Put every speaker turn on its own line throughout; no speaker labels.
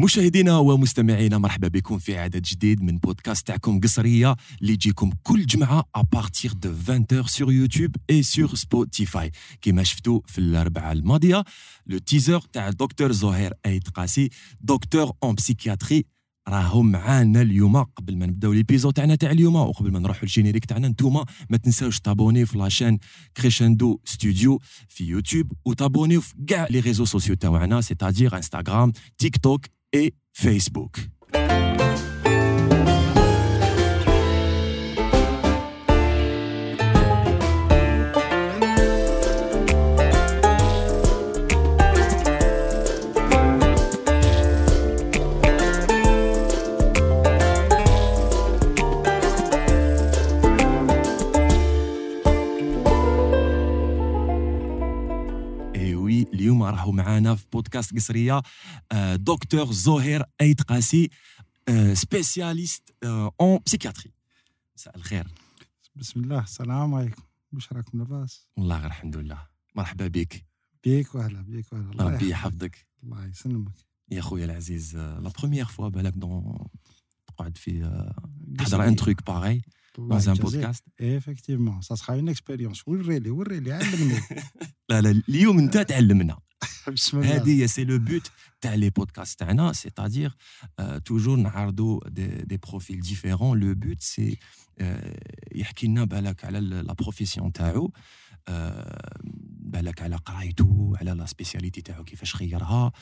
مشاهدينا ومستمعينا مرحبا بكم في عدد جديد من بودكاست تاعكم قصرية اللي يجيكم كل جمعة à partir de 20 sur يوتيوب et sur سبوتيفاي كيما شفتوا في الاربعاء الماضية le teaser تاع الدكتور زهير ايت قاسي docteur en psychiatrie راهم معانا اليوم. قبل ما نبدأو l'épisode تاعنا تاع اليوم وقبل ما نروحوا لل générique تاعنا نتوما ما تنساوش تابوني في la chaîne كريشندو ستوديو في يوتيوب وتابونيو في كاع les réseaux sociaux تاعنا c'est-à-dire انستغرام تيك توك et Facebook. راهو معانا في بودكاست قصرية دكتور زهير ايت قاسي spécialiste en psychiatrie مساء الخير.
بسم الله السلام عليكم. واش راكم لاباس.
والله غير الحمد لله. مرحبا بك.
بيك وهلا بيك وهلا
ربي يحفظك.
الله يسلمك.
يا خويا العزيز la première fois بالك donc تقعد في تحضر un truc pareil dans un podcast.
Effectivement ça sera une expérience. وريلي وريلي علمني
لا لا اليوم انت تعلمنا بسم الله هذه c'est le but تاع les podcasts تاعنا c'est-à-dire toujours نعرضوا des, des profils différents le but c'est يحكي لنا بالك على la profession تاعو. بالك على قرايته على la spécialité تاعو كيفاش خيرها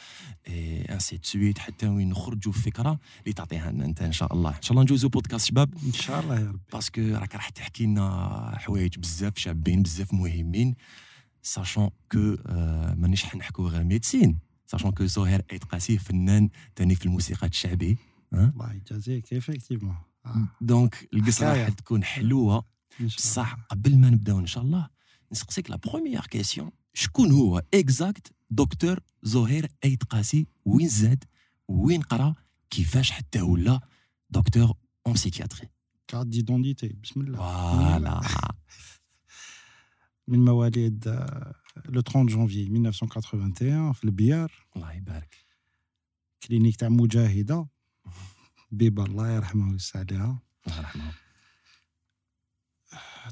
ainsi de suite حتى وين نخرجوا فكره اللي تعطيها لنا انت ان شاء الله ان شاء الله نجوزوا بودكاست شباب
ان شاء الله يا ربي
parce que راك راح تحكي لنا حوايج بزاف شابين بزاف مهمين sachant que مانيش نحكوا غير médecine sachant que زهير ايت قاسي فنان تاني في الموسيقى الشعبي
الله يجازيك effectivement
donc القصة راح تكون حلوة بصح قبل ما نبداو ان شاء الله نسقسيك la première question شكون هو exact دكتور زهير ايت قاسي وين زاد وين قرا كيفاش حتى ولا docteur en psychiatrie
carte d'identité بسم الله
voilà
من مواليد le 30 جونفي 1981 في البيار
الله يبارك
clinique تاع مجاهده بيبا الله يرحمه ويوسع عليها
الله يرحمه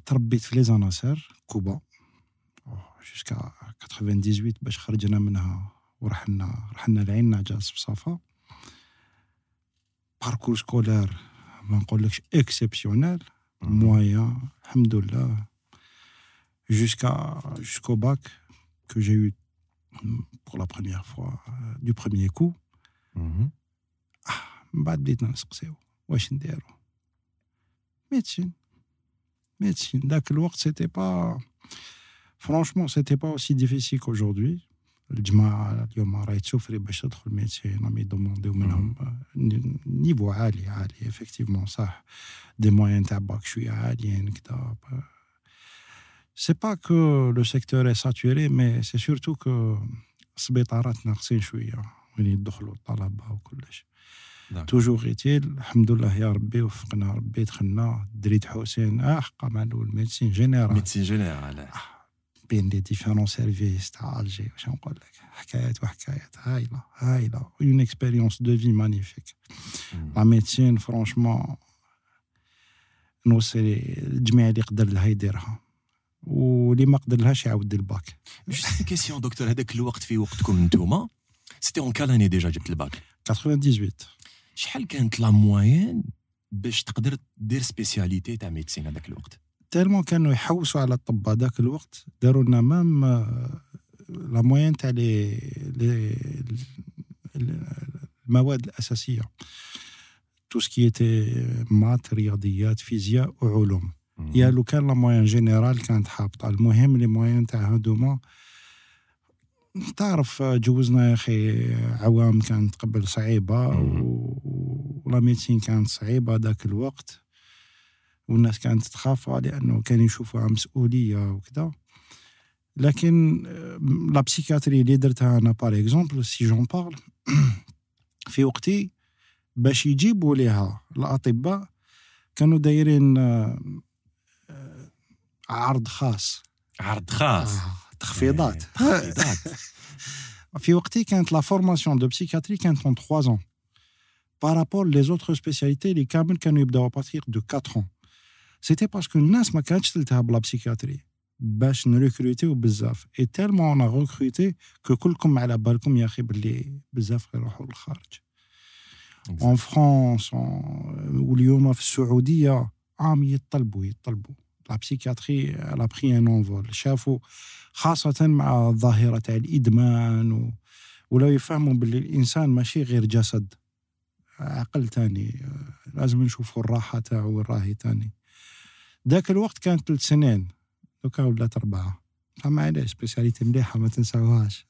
تربيت في لي زاناسير كوبا. jusqu'à 98 باش خرجنا منها ورحنا رحنا لعين نعجة بصفا parcours scolaire ما نقولكش exceptionnel moyen الحمد لله jusqu'à jusqu'au bac que j'ai eu pour la première fois du premier coup. من بعد بديت نسقسيو واش نديرو؟ médecine médecine ذاك الوقت c'était pas franchement c'était pas aussi difficile qu'aujourd'hui الجماعة اليوم راهي تسوفري باش تدخل médecine راهم يدومونديو منهم niveau عالي عالي effectivement صح des moyennes تاع باك شوية عاليين كدا c'est pas que le secteur est saturé mais c'est surtout que السبيطارات ناقصين شوية وين يدخلوا الطلبة وكلش toujours غيتيل الحمد لله يا ربي وفقنا ربي دخلنا دريد حسين آه حقا مع الأول médecine générale.
médecine générale
بين les différents services تاع الجي واش نقول لك؟ حكايات وحكايات هايلة هايلة une expérience de vie magnifique لا médecine franchement نوصي الجميع اللي قدر لها يديرها. واللي ما قدر لهاش يعاود bac.
juste question docteur هذاك الوقت في وقتكم انتوما c'était en quelle année déjà جبت الباك؟
98
شحال كانت la moyenne باش تقدر دير spécialité تاع médecine هذاك الوقت؟
tellement كانوا يحوسوا على الطب هذاك الوقت داروا لنا même la moyenne تاع les المواد الأساسية. tout ce qui est maths رياضيات فيزياء وعلوم يا لو كان la moyenne générale كانت حابطة. المهم les moyennes تاع هادوما تعرف جوزنا يا أخي عوام كانت قبل صعيبة ولا médecine كانت صعيبة ذاك الوقت. والناس كانت تخافها لأنه كان يشوفوها مسؤولية وكذا. لكن la psychiatrie اللي درتها أنا par exemple si j'en parle في وقتي باش يجيبوا ليها الأطباء كانوا دايرين عرض خاص.
عرض خاص.
آه. تخفيضات.
تخفيضات.
في وقتي كانت la formation de psychiatrie كانت en 3 ans. Par rapport les autres spécialités les كامل كانوا يبداو à partir de 4 ans. C'était parce que الناس ما كانتش تلتهب la psychiatrie باش ن recrutiw بزاف. et tellement أنا recruté que كلكم على بالكم يا أخي باللي بزاف يروحوا للخارج. en France واليوم في السعودية عام يطلبوا يطلبوا. la psychiatrie l'a pris un envol شافوا خاصة مع الظاهره تاع الإدمان و... ولا يفهموا باللي الإنسان ماشي غير جسد. عقل تاني لازم نشوفوا الراحة تاعو وين راهي تاني. ذاك الوقت كانت ثلاث سنين. donc ولات اربعه فمعليش spécialité مليحة ما تنساوهاش.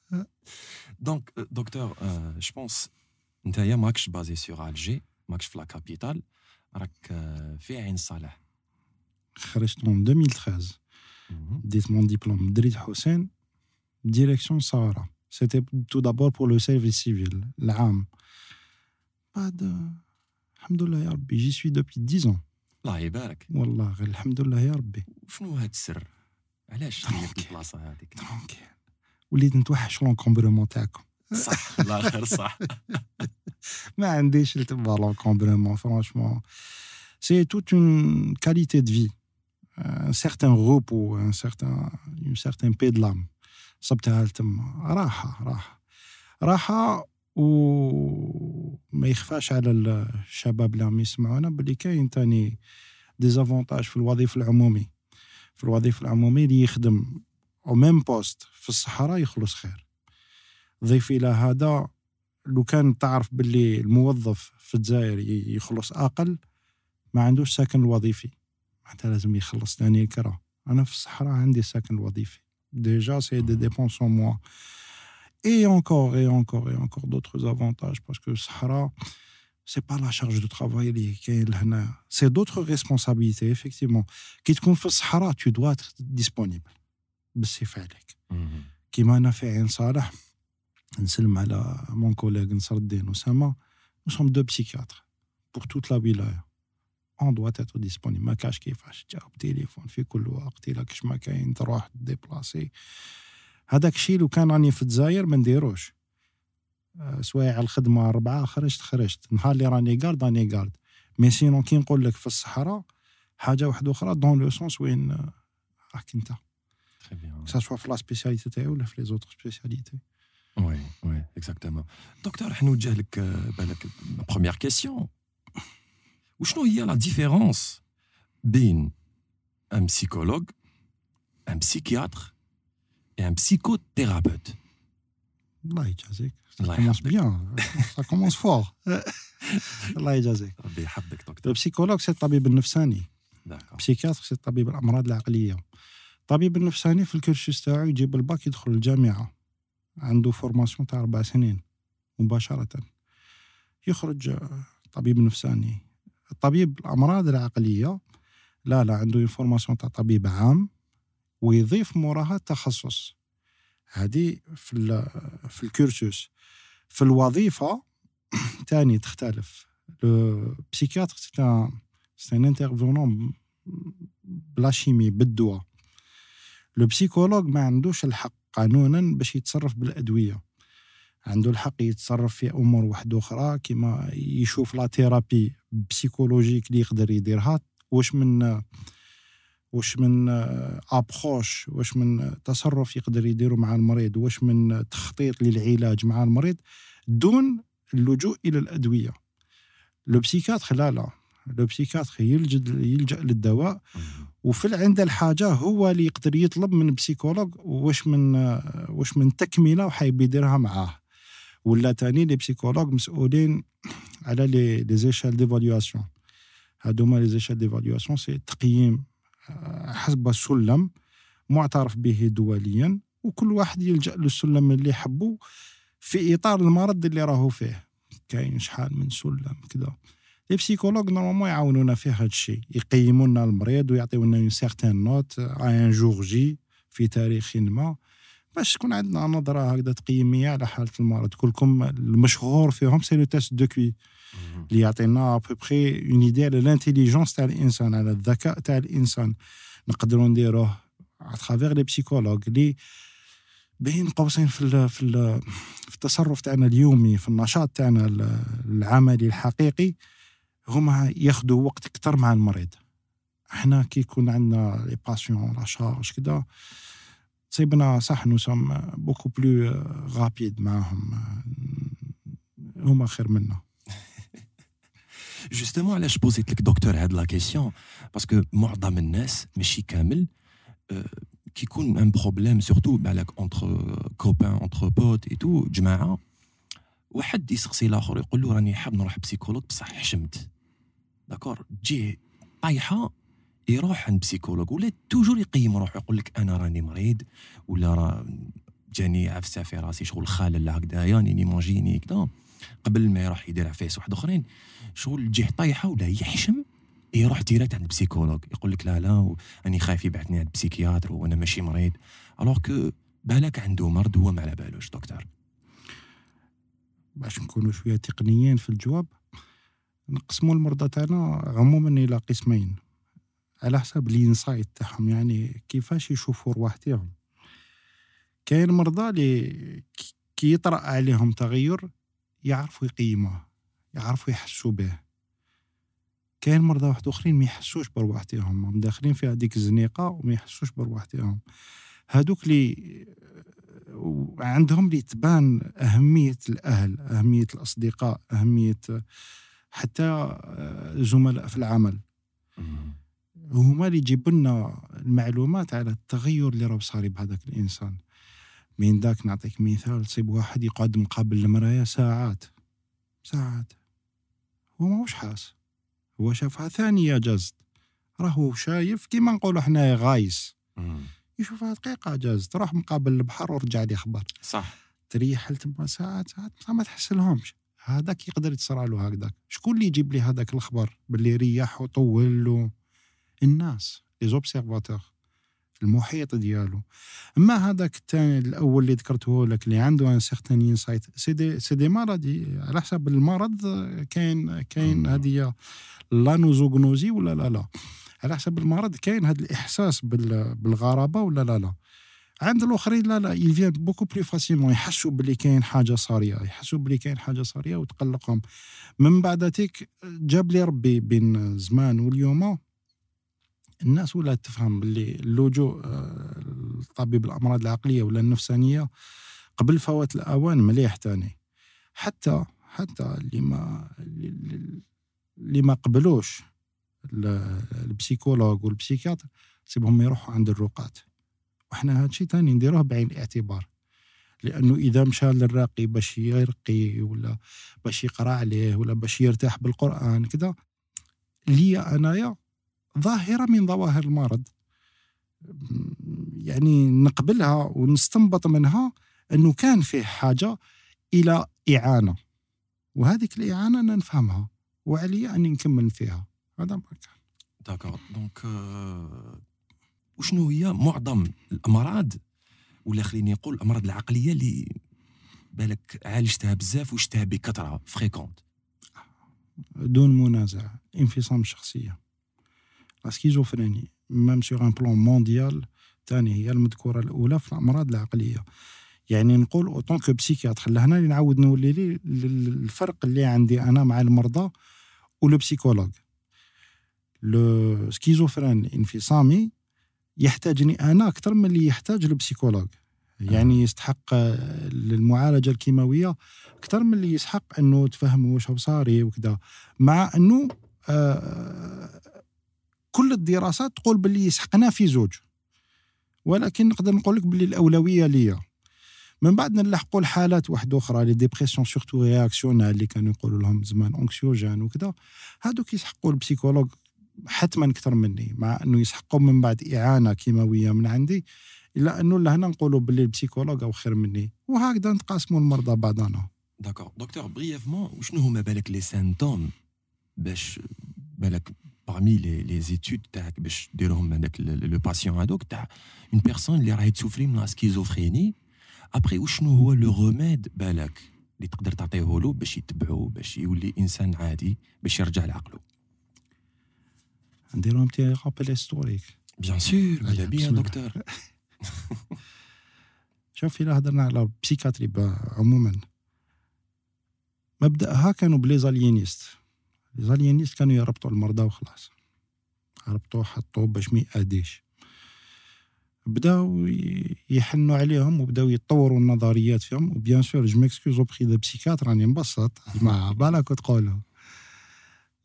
donc docteur je pense نتايا ماكش basé sur Alger ماكش في la capitale. راك في عين صالح.
خرجت en 2013 ديت mon diplôme دريد حسين direction سارة c'était tout d'abord pour le service civil العام بعد الحمد لله يا ربي j'y suis depuis 10 ans.
الله يبارك
والله غير الحمد لله يا ربي
شنو هاد السر علاش خليت البلاصه هذيك
tranquille وليت نتوحش l'encombrement تاعكم
صح الله خير صح
ما عنديش تبع l'encombrement franchement c'est toute une qualité de vie un certain repos un certain une certaine paix de l'âme صبتها لتما راحه راحه راحه وما يخفاش على الشباب اللي راهم يسمعونا باللي كاين تاني des avantages في الوظيفه العمومي في الوظيفه العمومي اللي يخدم au même poste في الصحراء يخلص خير ضيف إلى هذا لو كان تعرف باللي الموظف في الجزائر يخلص أقل ما عندوش سكن الوظيفي معناتها لازم يخلص ثاني الكرا انا في الصحراء عندي سكن وظيفي ديجا سي دي ديبونس موا et encore et encore et encore d'autres avantages parce que Sahara c'est pas la charge de travail c'est d'autres responsabilités effectivement qui te في Sahara tu dois être disponible بالسيف عليك كيما انا في عين صالح نسلم على مون كوليغ نصر الدين اسامه nous sommes deux psychiatres pour toute la wilaya on doit être disponible. ما كاش كيفاش تجاوب تليفون في كل وقت الا كش ما كاين تروح ديبلاسي هذاك الشيء لو كان راني في الجزائر ما نديروش. آه، سوايع الخدمة أربعة خرجت خرجت. نهار اللي راني garde راني garde. mais sinon كي نقول لك في الصحراء حاجة واحدة أخرى dans le sens وين آه، راك أنت. que ça soit في la spécialité تاعي ولا في les autres spécialités
oui oui exactement docteur راح نوجه لك بالك première question وشنو هي la différence بين un psychologue un psychiatre et un psychothérapeute.
Allah يجازيك. Ça commence bien. Ça commence fort. الله يجازيك.
ربي يحفظك دكتور.
ال psychologue c'est الطبيب النفساني. psychiatre c'est طبيب الامراض العقليه. الطبيب النفساني في ال cursus تاعو يجيب الباك يدخل الجامعة. عنده formation تاع أربع سنين مباشره. يخرج طبيب نفساني. الطبيب الأمراض العقلية لا لا عنده formation تاع طبيب عام ويضيف موراها تخصص هذه في في ال cursus. في الوظيفة تاني تختلف. le psychiatre c'est un c'est un intervenant بla chimie بالدواء. le psychologue ما عندوش الحق قانونا باش يتصرف بالأدوية. عنده الحق يتصرف في أمور واحدة أخرى كيما يشوف la thérapie psychologique اللي يقدر يديرها. واش من واش من approche واش من تصرف يقدر يديروا مع المريض واش من تخطيط للعلاج مع المريض دون اللجوء إلى الأدوية. le psychiatre لا لا. le psychiatre يلجأ للدواء. وفي عند الحاجة هو اللي يقدر يطلب من psychologue واش من واش من تكملة وحيب يديرها معاه. ولا تاني les psychologues مسؤولين على les les échelles d'évaluation هادوما les échelles d'évaluation c'est تقييم حسب سلم معترف به دوليا وكل واحد يلجأ للسلم اللي يحبه في إطار المرض اللي راهو فيه. كاين شحال من سلم كذا les psychologues normalement يعاونونا في هذا الشيء يقيموا المريض ويعطيونا une certaine note un jour j'ai في تاريخ ما. باش تكون عندنا نظرة هكذا تقييميه على حالة المرض. كلكم المشهور فيهم c'est le test de QI اللي يعطينا à peu près une idée على ال intelligence تاع الإنسان على الذكاء تاع الإنسان. نقدروا نديروه à travers les psychologues اللي بين قوسين في ال في ال في التصرف تاعنا اليومي في النشاط تاعنا العملي الحقيقي هما ياخذوا وقت أكثر مع المريض. إحنا كي يكون عندنا les patients la charge كذا تصيبنا صح nous sommes beaucoup plus rapides معاهم هما خير منا.
justement علاش بوزيت لك دكتور هاد la question parce que معظم الناس ماشي كامل كي يكون un problème surtout بالك entre copains entre potes et tout جماعة. واحد يسقسي الآخر يقول له راني حاب نروح psychologue بصح حشمت. d'accord تجي طايحة يروح عند psychologue ولا toujours يقيم روحه يقول لك أنا راني مريض ولا راه جاني عفسة في راسي شغل خالل هكذايا ني مونجيني كذا قبل ما يروح يدير عفايس واحد أخرين شغل تجيه طايحة ولا يحشم يروح direct عند psychologue يقول لك لا لا راني خايف يبعثني عند psychiatre وأنا ماشي مريض. alors que بالك عنده مرض هو ما على بالوش دكتور.
باش نكونوا شوية تقنيين في الجواب نقسموا المرضى تاعنا عموما إلى قسمين. على حسب الإنسايت تاعهم يعني كيفاش يشوفوا رواح تاعهم. كاين مرضى اللي كي يطرأ عليهم تغير يعرفوا يقيموه يعرفوا يحسوا به. كاين مرضى واحد أخرين ما يحسوش برواح تاعهم داخلين في هذيك الزنيقة وما يحسوش برواح تاعهم. هذوك اللي عندهم اللي تبان أهمية الأهل أهمية الأصدقاء أهمية حتى زملاء في العمل. هما اللي يجيبوا لنا المعلومات على التغير اللي راه صاري بهذاك الإنسان. من ذاك نعطيك مثال تصيب واحد يقعد مقابل المرايا ساعات ساعات. هو ماهوش حاس. هو شافها ثانية جازت راهو شايف كيما نقولوا حنايا غايس. يشوفها دقيقة جازت روح مقابل البحر ورجع لي خبر.
صح.
تريح تما ساعات ساعات ما تحس لهمش هذاك يقدر يتصرى له هكذاك. شكون اللي يجيب لي هذاك الخبر؟ باللي ريح وطول له الناس les observateurs المحيط ديالو. أما هذاك الثاني الأول اللي ذكرته لك اللي عنده un certain insight c'est des c'est des مرض على حسب المرض كاين كاين هذه l'anosognosie ولا لا لا. على حسب المرض كاين هذا الإحساس بالغرابة ولا لا لا. عند الأخرين لا لا. il vient beaucoup plus facilement يحسوا بلي كاين حاجة صارية يحسوا بلي كاين حاجة صارية وتقلقهم. من بعد تيك جاب لي ربي بين زمان واليوم الناس ولات تفهم باللي اللجوء لطبيب آه، الأمراض العقلية ولا النفسانية قبل فوات الأوان مليح تاني. حتى حتى اللي ما اللي ما قبلوش البسيكولوج والبسيكياتر سيبهم يروحوا عند الرقاة. وحنا هذا الشيء ثاني نديروه بعين الاعتبار. لأنه إذا مشى للراقي باش يرقي ولا باش يقرأ عليه ولا باش يرتاح بالقرآن كذا لي أنايا ظاهرة من ظواهر المرض. يعني نقبلها ونستنبط منها أنه كان فيه حاجة إلى إعانة. وهذيك الإعانة أنا نفهمها وعلي اني نكمل فيها. هذا ما كان.
d'accord donc وشنو هي معظم الأمراض؟ ولا خليني نقول الأمراض العقلية اللي بالك عالجتها بزاف وشتها بكثرة fréquentes
دون منازع انفصام الشخصيه la schizophrénie même sur un plan mondial ثاني هي المذكوره الاولى في الامراض العقليه يعني نقول en tant que psychiatre لهنا اللي نعاود نولي لي الفرق اللي عندي أنا مع المرضى و le psychologue le schizophrène الانفصامي يحتاجني أنا أكثر من اللي يحتاج ال psychologue يعني يستحق المعالجه الكيماويه أكثر من اللي يسحق انه تفهموا واش صاري وكذا مع انه آه كل الدراسات تقول باللي يسحقنا في زوج. ولكن نقدر نقول لك باللي الأولوية ليا. من بعد نلحقوا الحالات واحدة أخرى les dépressions surtout réactionnelles اللي كانوا يقولوا لهم زمان anxiogènes وكذا هادوك يسحقوا ال psychologue حتما أكثر مني مع إنه يسحقوا من بعد إعانة كيماوية من عندي إلا إنه لهنا نقولوا باللي ال psychologue أو خير مني. وهكذا نتقاسموا المرضى بعضنا.
d'accord دكتور brièvement وشنو هما بالك les symptômes باش بالك parmi les, les études تاعك باش ديرهم هذاك le patient هذوك تاع une personne اللي راهي تسوفري من schizophrénie après وشنو هو le remède بالك اللي تقدر تعطيه له باش يتبعو باش يولي انسان عادي باش يرجع لعقله
نديرو un petit rappel historique
bien sûr على bien دكتور
شوف الا هضرنا على psychiatrie عموما مبداها كانوا ب les aliénistes les aliénistes كانوا يربطوا المرضى وخلاص. ربطوه حطوه باش ما يأذيش. بداو يحنوا عليهم وبداو يطوروا النظريات فيهم. و bien sûr je m'excuse auprès de psychiatres راني مبسط. ما بالك تقولوا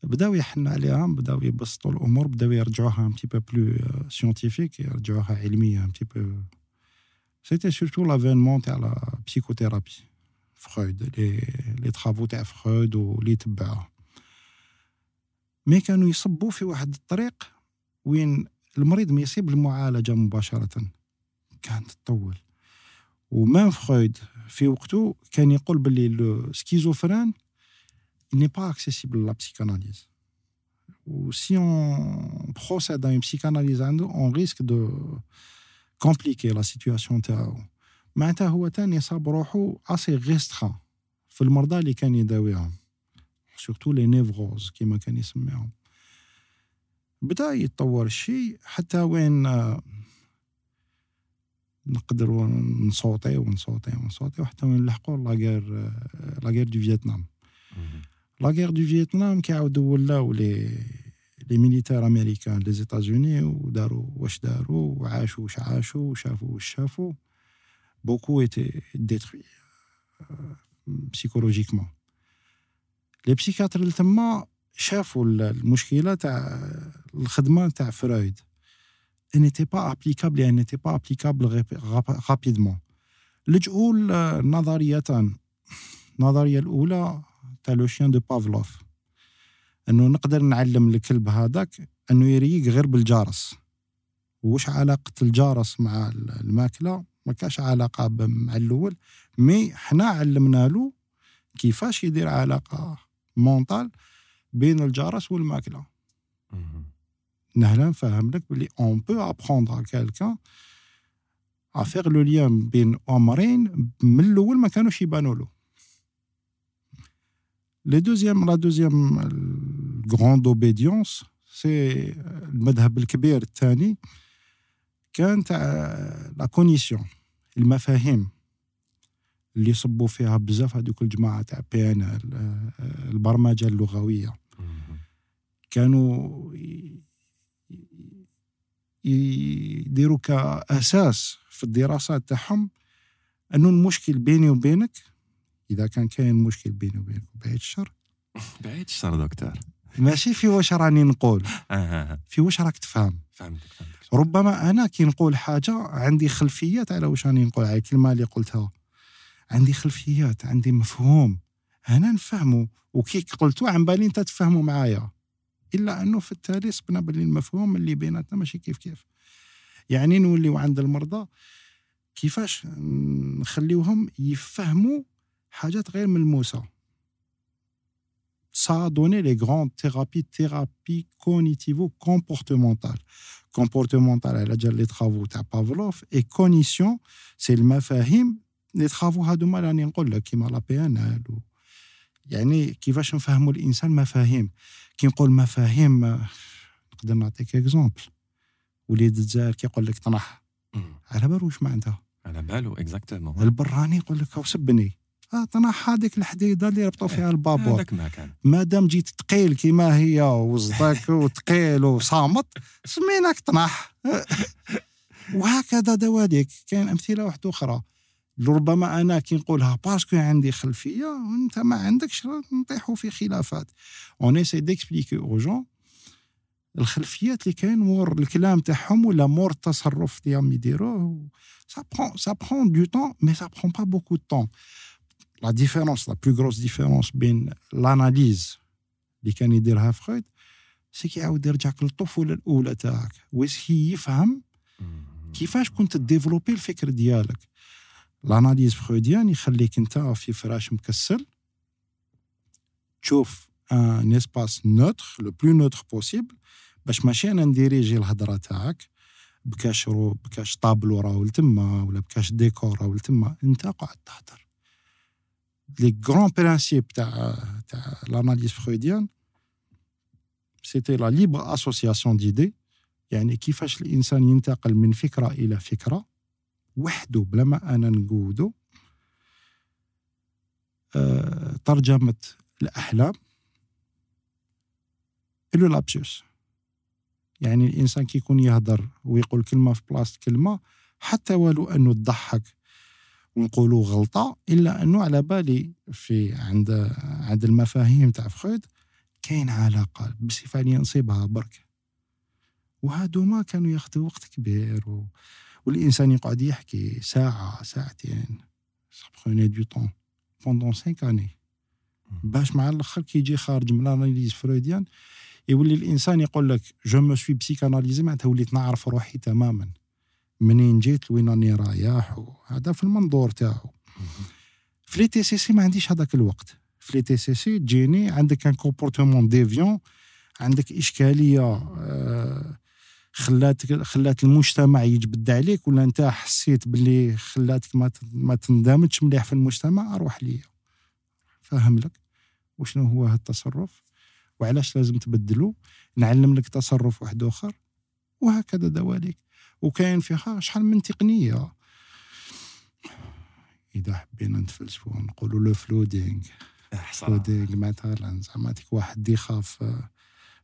بداو يحنوا عليهم بداو يبسطوا الأمور بداو يرجعوها un peu plus scientifique يرجعوها علمية un peu c'était surtout l'avènement تاع la psychothérapie فرويد les les travaux تاع فرويد ولي تبعوه mais كانوا يصبوا في واحد الطريق وين المريض ما يصيب المعالجة مباشرة. كانت تطول. و même فرويد في وقته كان يقول باللي le schizophrène n'est pas accessible à la psychanalyse et si on procède en psychanalyse عنده un risque de compliquer la situation تاعو معناتها هو تاني صاب روحو assez restreint في المرضى اللي كان يداويهم surtout les névroses كيما كان يسميهم بدأ يتطور الشيء حتى وين نقدروا نصوتي ونصوتي ونصوتي حتى وين نلحقوا la guerre la guerre du Vietnam la guerre du Vietnam كيعاودوا ولاو les les militaires américains les États-Unis وداروا واش داروا وعاشوا واش عاشوا وشافوا واش شافوا. beaucoup étaient détruits psychologiquement les psychiatres اللي تما شافوا المشكلة تاع الخدمة تاع فرويد. n'était pas applicable يعني n'était pas applicable rapidement لجؤوا نظريتان النظرية الأولى تاع le chien de Pavlov إنه نقدر نعلم الكلب هذاك إنه يريق غير بالجرس. وش علاقة الجرس مع الماكلة؟ ما كاش علاقة مع الأول mais حنا علمنا له كيفاش يدير علاقة mentale بين الجرس والماكلة. نهلا نفهم لك بلي on peut apprendre quelqu'un à faire le lien بين أمرين من الأول ما كانوش يبانوا له. les deuxièmes la deuxième grande obédience c'est المذهب الكبير الثاني كان تاع la cognition المفاهيم. اللي صبوا فيها بزاف هذوك الجماعة تاع PN البرمجة اللغوية. كانوا يديروا كأساس في الدراسات تاعهم أنه المشكل بيني وبينك إذا كان كاين مشكل بيني وبينك بعيد الشر.
بعيد الشر دكتور.
ماشي في واش راني نقول. في واش راك تفهم.
فهمتك فهمتك.
ربما أنا كي نقول حاجة عندي خلفيات على واش راني نقول على الكلمة اللي قلتها. عندي خلفيات عندي مفهوم. أنا نفهمه وكي قلتو عن بالي انت تفهموا معايا. إلا أنه في التالي صبنا باللي المفهوم اللي بيناتنا ماشي كيف كيف. يعني نوليو عند المرضى كيفاش نخليوهم يفهموا حاجات غير ملموسة. Ça a donné les grandes thérapies, thérapie cognitivo-comportementale. Comportementale, il y a déjà les travaux de Pavlov, et cognition, c'est المفاهيم, لي تخافوا هادوما راني نقول لك كيما la PN يعني كيفاش نفهموا الإنسان مفاهيم. كي نقول مفاهيم نقدر نعطيك exemple وليد الجزائر كيقول لك طنح. على بالو واش معناتها؟
على بالو exactement
البراني يقول لك أو سبني. آه طنح هذيك الحديدة اللي ربطوا فيها البابور.
هذاك ما كان.
ما دام جيت ثقيل كيما هي وصدك وثقيل وصامت سميناك طنح. وهكذا دواليك. كاين أمثلة واحدة أخرى. ربما أنا كي نقولها parce que عندي خلفية وأنت ما عندكش نطيحوا في خلافات. on essaie d'expliquer aux gens الخلفيات اللي كاين مور الكلام تاعهم ولا مور التصرف ديالهم يديروه ça prend ça prend du temps mais ça prend pas beaucoup de temps la différence la plus grosse différence بين l'analyse اللي كان يديرها فرويد c'est كيعاود يرجعك للطفولة الأولى تاعك. هي يفهم كيفاش كنت développer الفكر ديالك. l'analyse freudienne يخليك انت في فراش مكسل. تشوف un espace neutre le plus neutre possible باش ماشي أنا ن diriger الهضرة تاعك. بكاش رو بكاش طابلو راهو لتما ولا بكاش ديكور راهو لتما انت قاعد تهضر. les grands principes تاع تاع l'analyse freudienne c'était la libre association d'idées يعني كيفاش الإنسان ينتقل من فكرة إلى فكرة. وحده بلا ما أنا نقودو آه، ترجمة الأحلام ألو لابسوس يعني الإنسان كي يكون يهدر ويقول كلمة في بلاصة كلمة حتى ولو أنه تضحك ونقولوا غلطة إلا أنه على بالي في عند عند المفاهيم تاع فخويد كاين علاقة بصفة اللي نصيبها برك. وهادو ما كانوا ياخذوا وقت كبير و... والإنسان يقعد يحكي ساعة ساعتين ça prenait du temps pendant 5 années باش مع الأخر كي يجي خارج من ال analyse freudienne يولي الإنسان يقول لك je me suis psychanalysé معناتها وليت نعرف روحي تماما. منين جيت لوين راني رايح هذا في المنظور تاعو. في les TCC ما عنديش هذاك الوقت. في les TCC تجيني عندك un comportement déviant عندك إشكالية آه، خلات خلات المجتمع يجبد عليك ولا أنت حسيت باللي خلاتك ما ما تندمجش مليح في المجتمع؟ أروح ليا. فاهم لك وشنو هو هذا التصرف؟ وعلاش لازم تبدلو؟ نعلم لك تصرف واحد آخر وهكذا دواليك. وكاين فيها شحال من تقنية. إذا حبينا نتفلسفوا نقولوا le flooding. flooding مثلا زعما واحد يخاف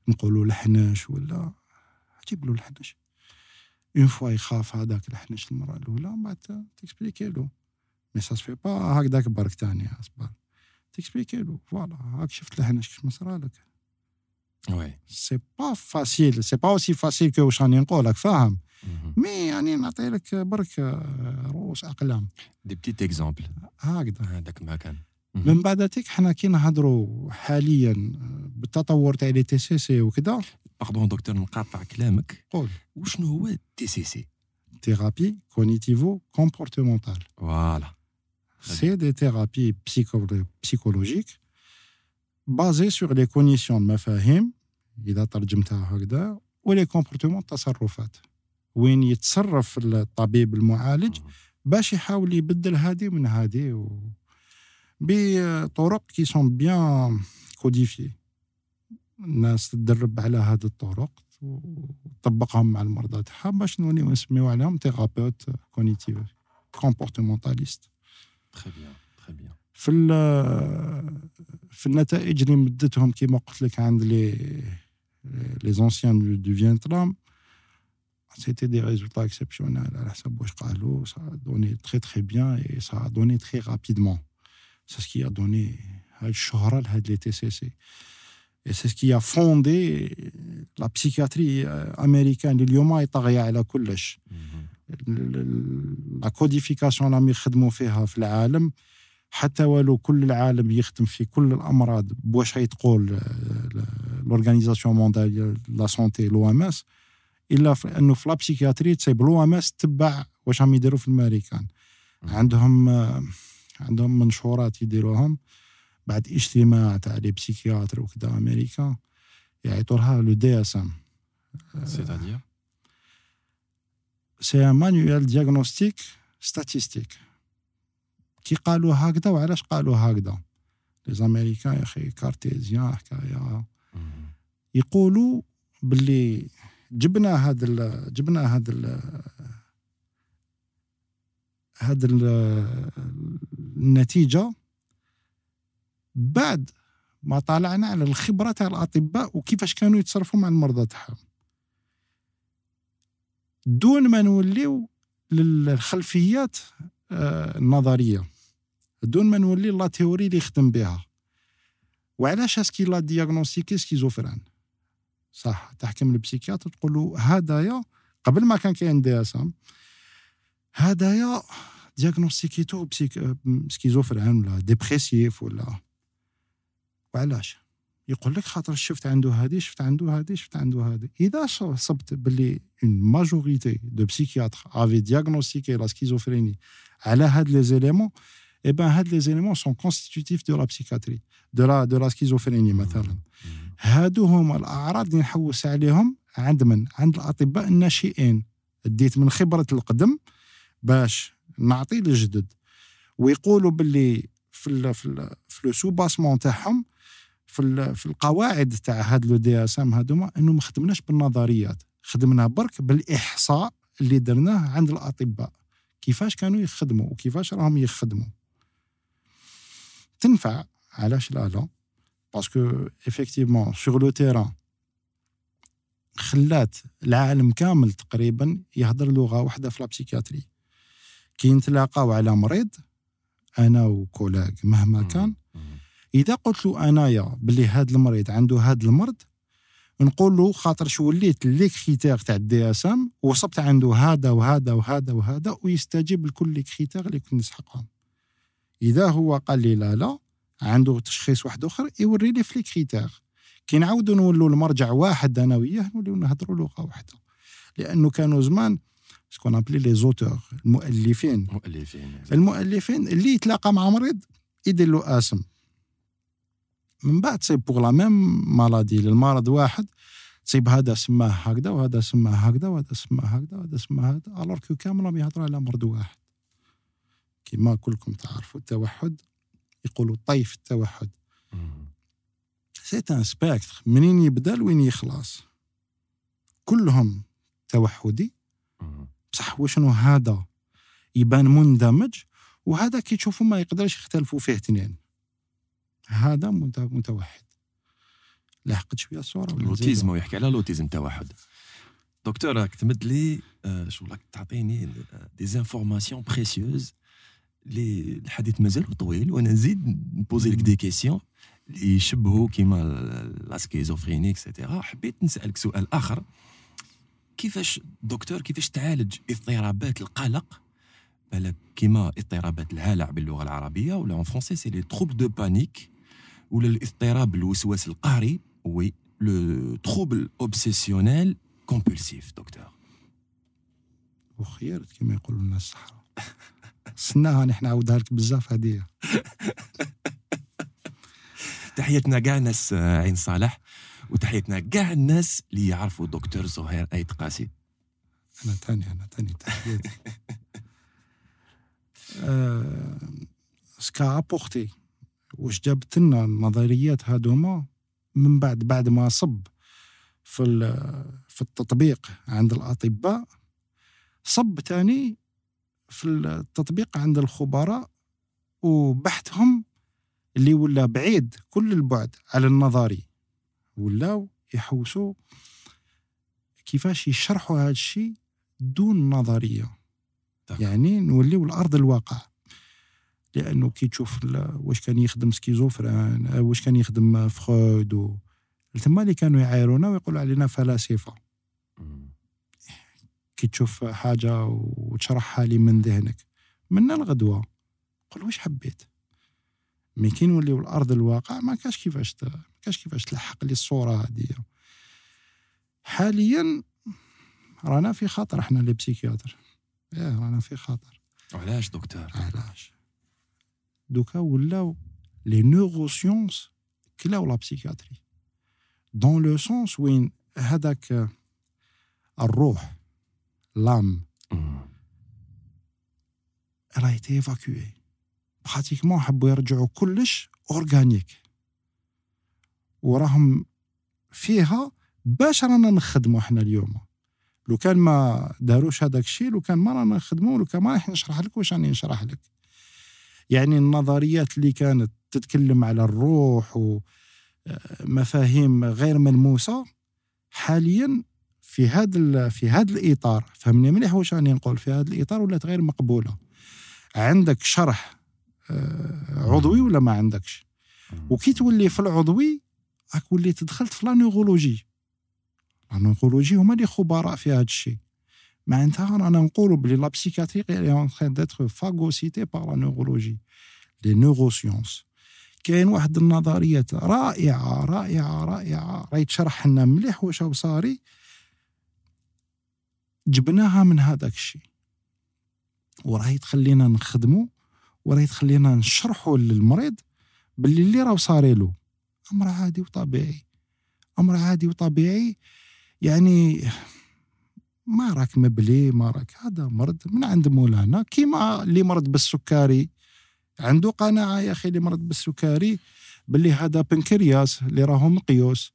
نقولوا الحناش ولا جيب له الحنش une fois يخاف هذاك الحنش المره الأولى من بعد ت expliquer له. mais ça suffit pas هكذاك برك تاني أصبر. ت expliquer له. voilà هاك شفت الحنش كيش ما صرالك
oui
c'est pas facile c'est pas aussi facile que واش راني نقول فاهم؟ mais يعني نعطي لك برك رؤوس أقلام.
des petits exemples
هكذا.
هذاك ما كان
من بعد تيك حنا كي نهضروا حاليا بالتطور تاع les TCC وكذا.
pardon دكتور نقاطع كلامك.
قول.
وشنو هو TCC؟
thérapie cognitivo comportementale
voilà
c'est des thérapies psychologiques basées sur les cognitions المفاهيم إذا ترجمتها هكذا و les comportements التصرفات وين يتصرف الطبيب المعالج باش يحاول يبدل هذه من هذه و... بطرق qui sont bien codifiées الناس تدرب على هذه الطرق وطبقهم مع المرضى تاعها باش نوليو نسميو عليهم thérapeutes cognitifs comportementalistes
très bien très bien
في في النتائج اللي مدتهم كيما قلت لك عند les les anciens du Vietnam c'était des résultats exceptionnels على حسب واش قالوا ça donnait très très bien et ça donnait très rapidement c'est ce qui a donné هاد الشهره لهاد les TCC Et c'est ce qui a fondé la psychiatrie américaine. اليوم هي طاغية على كلش la codification راهم يخدموا فيها في العالم حتى ولو كل العالم يخدم في كل الامراض بواش هي تقول l'Organisation mondiale la santé l'OMS الا انه في la psychiatrie تصيب l'OMS تبع واش راهم يديروا في الامريكان عندهم عندهم منشورات يديروهم بعد اجتماع تاع les psychiatres وكذا أمريكا يعيطوا لها le DSM.
c'est-à-dire
c'est un manuel diagnostique statistique كي قالوا هكذا وعلاش قالوا هكذا؟ les Américains يا أخي cartésiens حكايه يقولوا باللي جبنا هذا جبنا هذا هذا النتيجة بعد ما طالعنا على الخبرة تاع الأطباء وكيفاش كانوا يتصرفوا مع المرضى تاعهم. دون ما نوليو للخلفيات النظرية. دون ما نولي la théorie اللي يخدم بها. وعلاش est-ce qu'il l'a diagnostiqué schizophrène صح تحكم ال psychiatre تقول له هدايا قبل ما كان كاين DSM هدايا diagnostiquer tout psych- schizophrène ولا dépressif ولا وعلاش؟ يقول لك خاطر شفت عنده هذه شفت عنده هذه شفت عنده هذه إذا صبت باللي une majorité de psychiatres avait diagnostiqué la schizophrénie على هاد les éléments eh ben هاد les éléments sont constitutifs de la psychiatrie de la de la schizophrénie مثلا. هادو هما الأعراض اللي نحوس عليهم عند من عند الأطباء الناشئين. ديت من خبرة القدم باش نعطي للجدد ويقولوا باللي في ال في, ال في le soubassement تاعهم في, في القواعد تاع هاد لو دي اس إم هادوما إنه ما خدمناش بالنظريات. خدمنا برك بالإحصاء اللي درناه عند الأطباء. كيفاش كانوا يخدموا وكيفاش راهم يخدموا. تنفع. علاش لا لا؟ parce que effectivement sur le terrain خلات العالم كامل تقريبا يهضر لغة واحدة في la psychiatrie كي نتلاقاو على مريض أنا و collègue مهما كان. إذا قلت له أنايا بلي هذا المريض عنده هذا المرض نقول له خاطر شو وليت les critères تاع ال DSM وصبت عنده هذا وهذا وهذا وهذا ويستجيب لكل les critères اللي كنت نسحقهم. إذا هو قال لي لا لا عنده تشخيص واحد آخر يوري لي في les critères. كي نعاودوا نولوا المرجع واحد أنا وياه نوليو نهضروا لغة واحدة. لأنه كانوا زمان ce qu'on appelait les auteurs المؤلفين
مؤلفين
المؤلفين اللي يتلاقى مع مريض يدير له اسم. من بعد تصيب pour la même maladie للمرض واحد تصيب هذا سماه هكذا وهذا سماه هكذا وهذا سماه هكذا وهذا سماه هكذا alors que كاملهم يهضروا على مرض واحد. كما كلكم تعرفوا التوحد يقولوا طيف التوحد. c'est un spectre منين يبدا لوين يخلص. كلهم توحدي. بصح وشنو هذا يبان مندمج وهذا كي تشوفوا ما يقدرش يختلفوا فيه اثنين. هذا متوحد. لحقت شوية الصورة
ال autisme ويحكي على ال autisme توحد. دكتور راك تمد لي آه، شو راك تعطيني des informations précieuses لي الحديث مازال طويل وأنا نزيد نبوزي لك des questions اللي يشبهوا كيما la schizophrénie et cetera حبيت نسألك سؤال آخر. كيفاش دكتور كيفاش تعالج اضطرابات القلق؟ بالك كيما اضطرابات الهلع باللغة العربية ولا en français c'est les troubles de panique ولا الاضطراب الوسواس القهري oui le trouble obsessionnel compulsif دكتور.
وخيرت كما يقولوا الناس الصحراء. سناها نحن عاودها لك بزاف هدية.
تحياتنا كاع ناس عين صالح. وتحياتنا كاع الناس اللي يعرفوا دكتور زهير ايت قاسي.
أنا تاني أنا تاني تحياتي. ce qu'a apporté. واش جابت لنا النظريات هذوما من بعد بعد ما صب في في التطبيق عند الأطباء صب تاني في التطبيق عند الخبراء وبحثهم اللي ولا بعيد كل البعد على النظري. ولاو يحوسوا كيفاش يشرحوا هذا الشيء دون نظرية. يعني نوليو الأرض الواقع. لأنه كي تشوف واش كان يخدم schizophrène واش كان يخدم فرويد و ثم اللي كانوا يعايرونا ويقولوا علينا فلاسفة. كي تشوف حاجة وتشرحها لي من ذهنك. من الغدوة. قول واش حبيت؟ mais كي نوليو الأرض الواقع ما كاش كيفاش ما كاش كيفاش تلحق لي الصورة هذه حاليا رانا في خطر إحنا les psychiatres إيه رانا في خطر
علاش دكتور؟
علاش؟ دوكا ولاو les neurosciences كلاو la psychiatrie dans le sens وين هذاك الروح l'âme راه été évacuée pratiquement حبوا يرجعوا كلش organique وراهم فيها باش رانا نخدموا إحنا اليوم. لو كان ما داروش هذاك الشيء لو كان ما رانا نخدموا لو كان ما راح نشرح لك واش راني نشرح لك؟ يعني النظريات اللي كانت تتكلم على الروح ومفاهيم غير ملموسة حاليا في هذا في هذا الإطار. فهمني مليح واش راني نقول في هذا الإطار ولات غير مقبولة. عندك شرح آه، عضوي ولا ما عندكش؟ وكي تولي في العضوي راك وليت دخلت في la neurologie. la neurologie هما اللي خبراء في هذا الشيء معناتها رانا نقولوا بلي la psychiatrie est en train d'être phagocytée par la neurologie les neurosciences كاين واحد النظريات رائعة رائعة رائعة. راهي تشرح لنا مليح واش صاري. جبناها من هذاك الشيء وراهي تخلينا نخدموا وراهي تخلينا نشرحوا للمريض باللي اللي راه صاري له. أمر عادي وطبيعي. أمر عادي وطبيعي. يعني ما راك مبلي ما راك هذا مرض من عند مولانا. كيما اللي مرض بالسكري. عنده قناعة يا أخي اللي مرض بالسكري. باللي هذا بنكرياس اللي راهو مقيوس.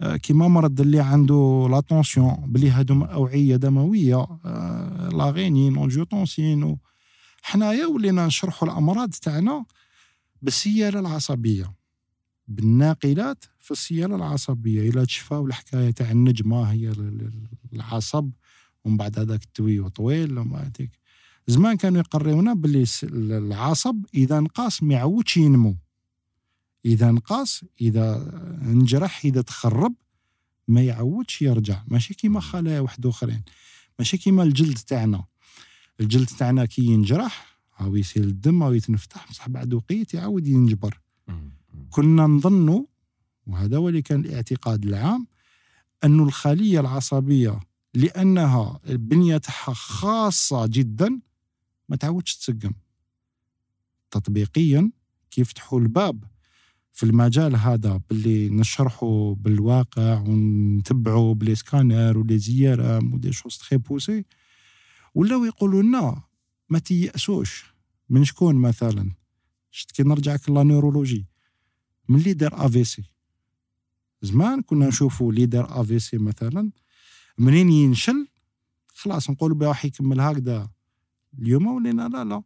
آه، كيما مرض اللي عنده la tension بلي هادو أوعية دموية. آه، la rénine angiotensine حنايا ولينا نشرحوا الأمراض تاعنا بالسيالة العصبية. بالناقلات في السيالة العصبية. إلى تشفاو الحكاية تاع النجمة هي العصب ومن بعد هذاك التويو طويل وما هذيك زمان كانوا يقريونا باللي العصب إذا نقاس ما يعودش ينمو. إذا نقاس إذا انجرح إذا تخرب ما يعودش يرجع. ماشي كيما خلايا واحد آخرين. ماشي كيما الجلد تاعنا. الجلد تاعنا كي ينجرح أو يسيل الدم أو يتنفتح بصح بعد وقيت يعاود ينجبر. كنا نظنوا وهذا هو اللي كان الاعتقاد العام أن الخلية العصبية لأنها البنية تاعها خاصة جدا ما تعودش تسقم. تطبيقيا كيفتحوا الباب في المجال هذا باللي نشرحه بالواقع ونتبعه ب les scanners و les و des choses très poussées ولاو يقولوا لنا ما تيأسوش. من شكون مثلا؟ شفت كي نرجع la neurologie. من اللي دار AVC زمان كنا نشوفوا اللي دار AVC مثلا. منين ينشل؟ خلاص نقول بها راح يكمل هكذا اليوم ولينا لا؟ لا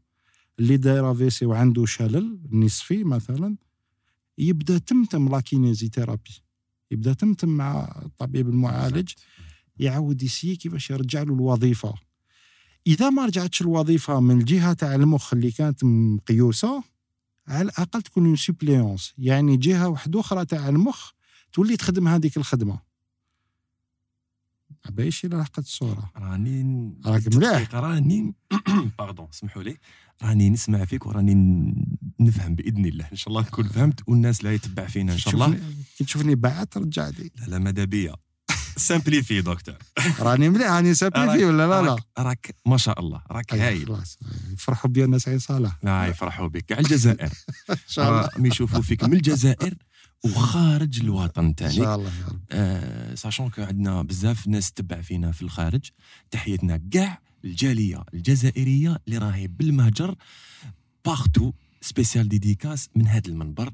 اللي داير AVC وعنده شلل نصفي مثلا. يبدأ تمتم la kinésithérapie. يبدأ تمتم مع الطبيب المعالج. يعاود يسي كيفاش يرجع له الوظيفة. إذا ما رجعتش الوظيفة من الجهه تاع المخ اللي كانت مقيوسه على الأقل تكون une suppléance يعني جهة واحدة أخرى تاع المخ تولي تخدم هذيك الخدمة. بايش إلى لحقت الصورة؟
راني
راك مليح.
راني pardon سمحوا لي. راني نسمع فيك وراني نفهم بإذن الله. إن شاء الله نكون فهمت والناس لا يتبع فينا إن شاء الله.
كي تشوفني بعد ترجع لي.
لا لا ماذا بيا؟ simplifié دكتور.
راني مليح راني simplifié ولا لا لا.
راك ما شاء الله راك هايل.
خلاص. يفرحوا بيا الناس عين صالح.
لا يفرحوا بك. كاع الجزائر.
إن شاء الله.
يشوفوا فيك من الجزائر وخارج الوطن
إن
تاعك
شاء الله يا رب.
آه sachant que عندنا بزاف ناس تتبع فينا في الخارج. تحياتنا كاع الجالية الجزائرية اللي راهي بالمهجر. partout spéciale dédicace من هذا المنبر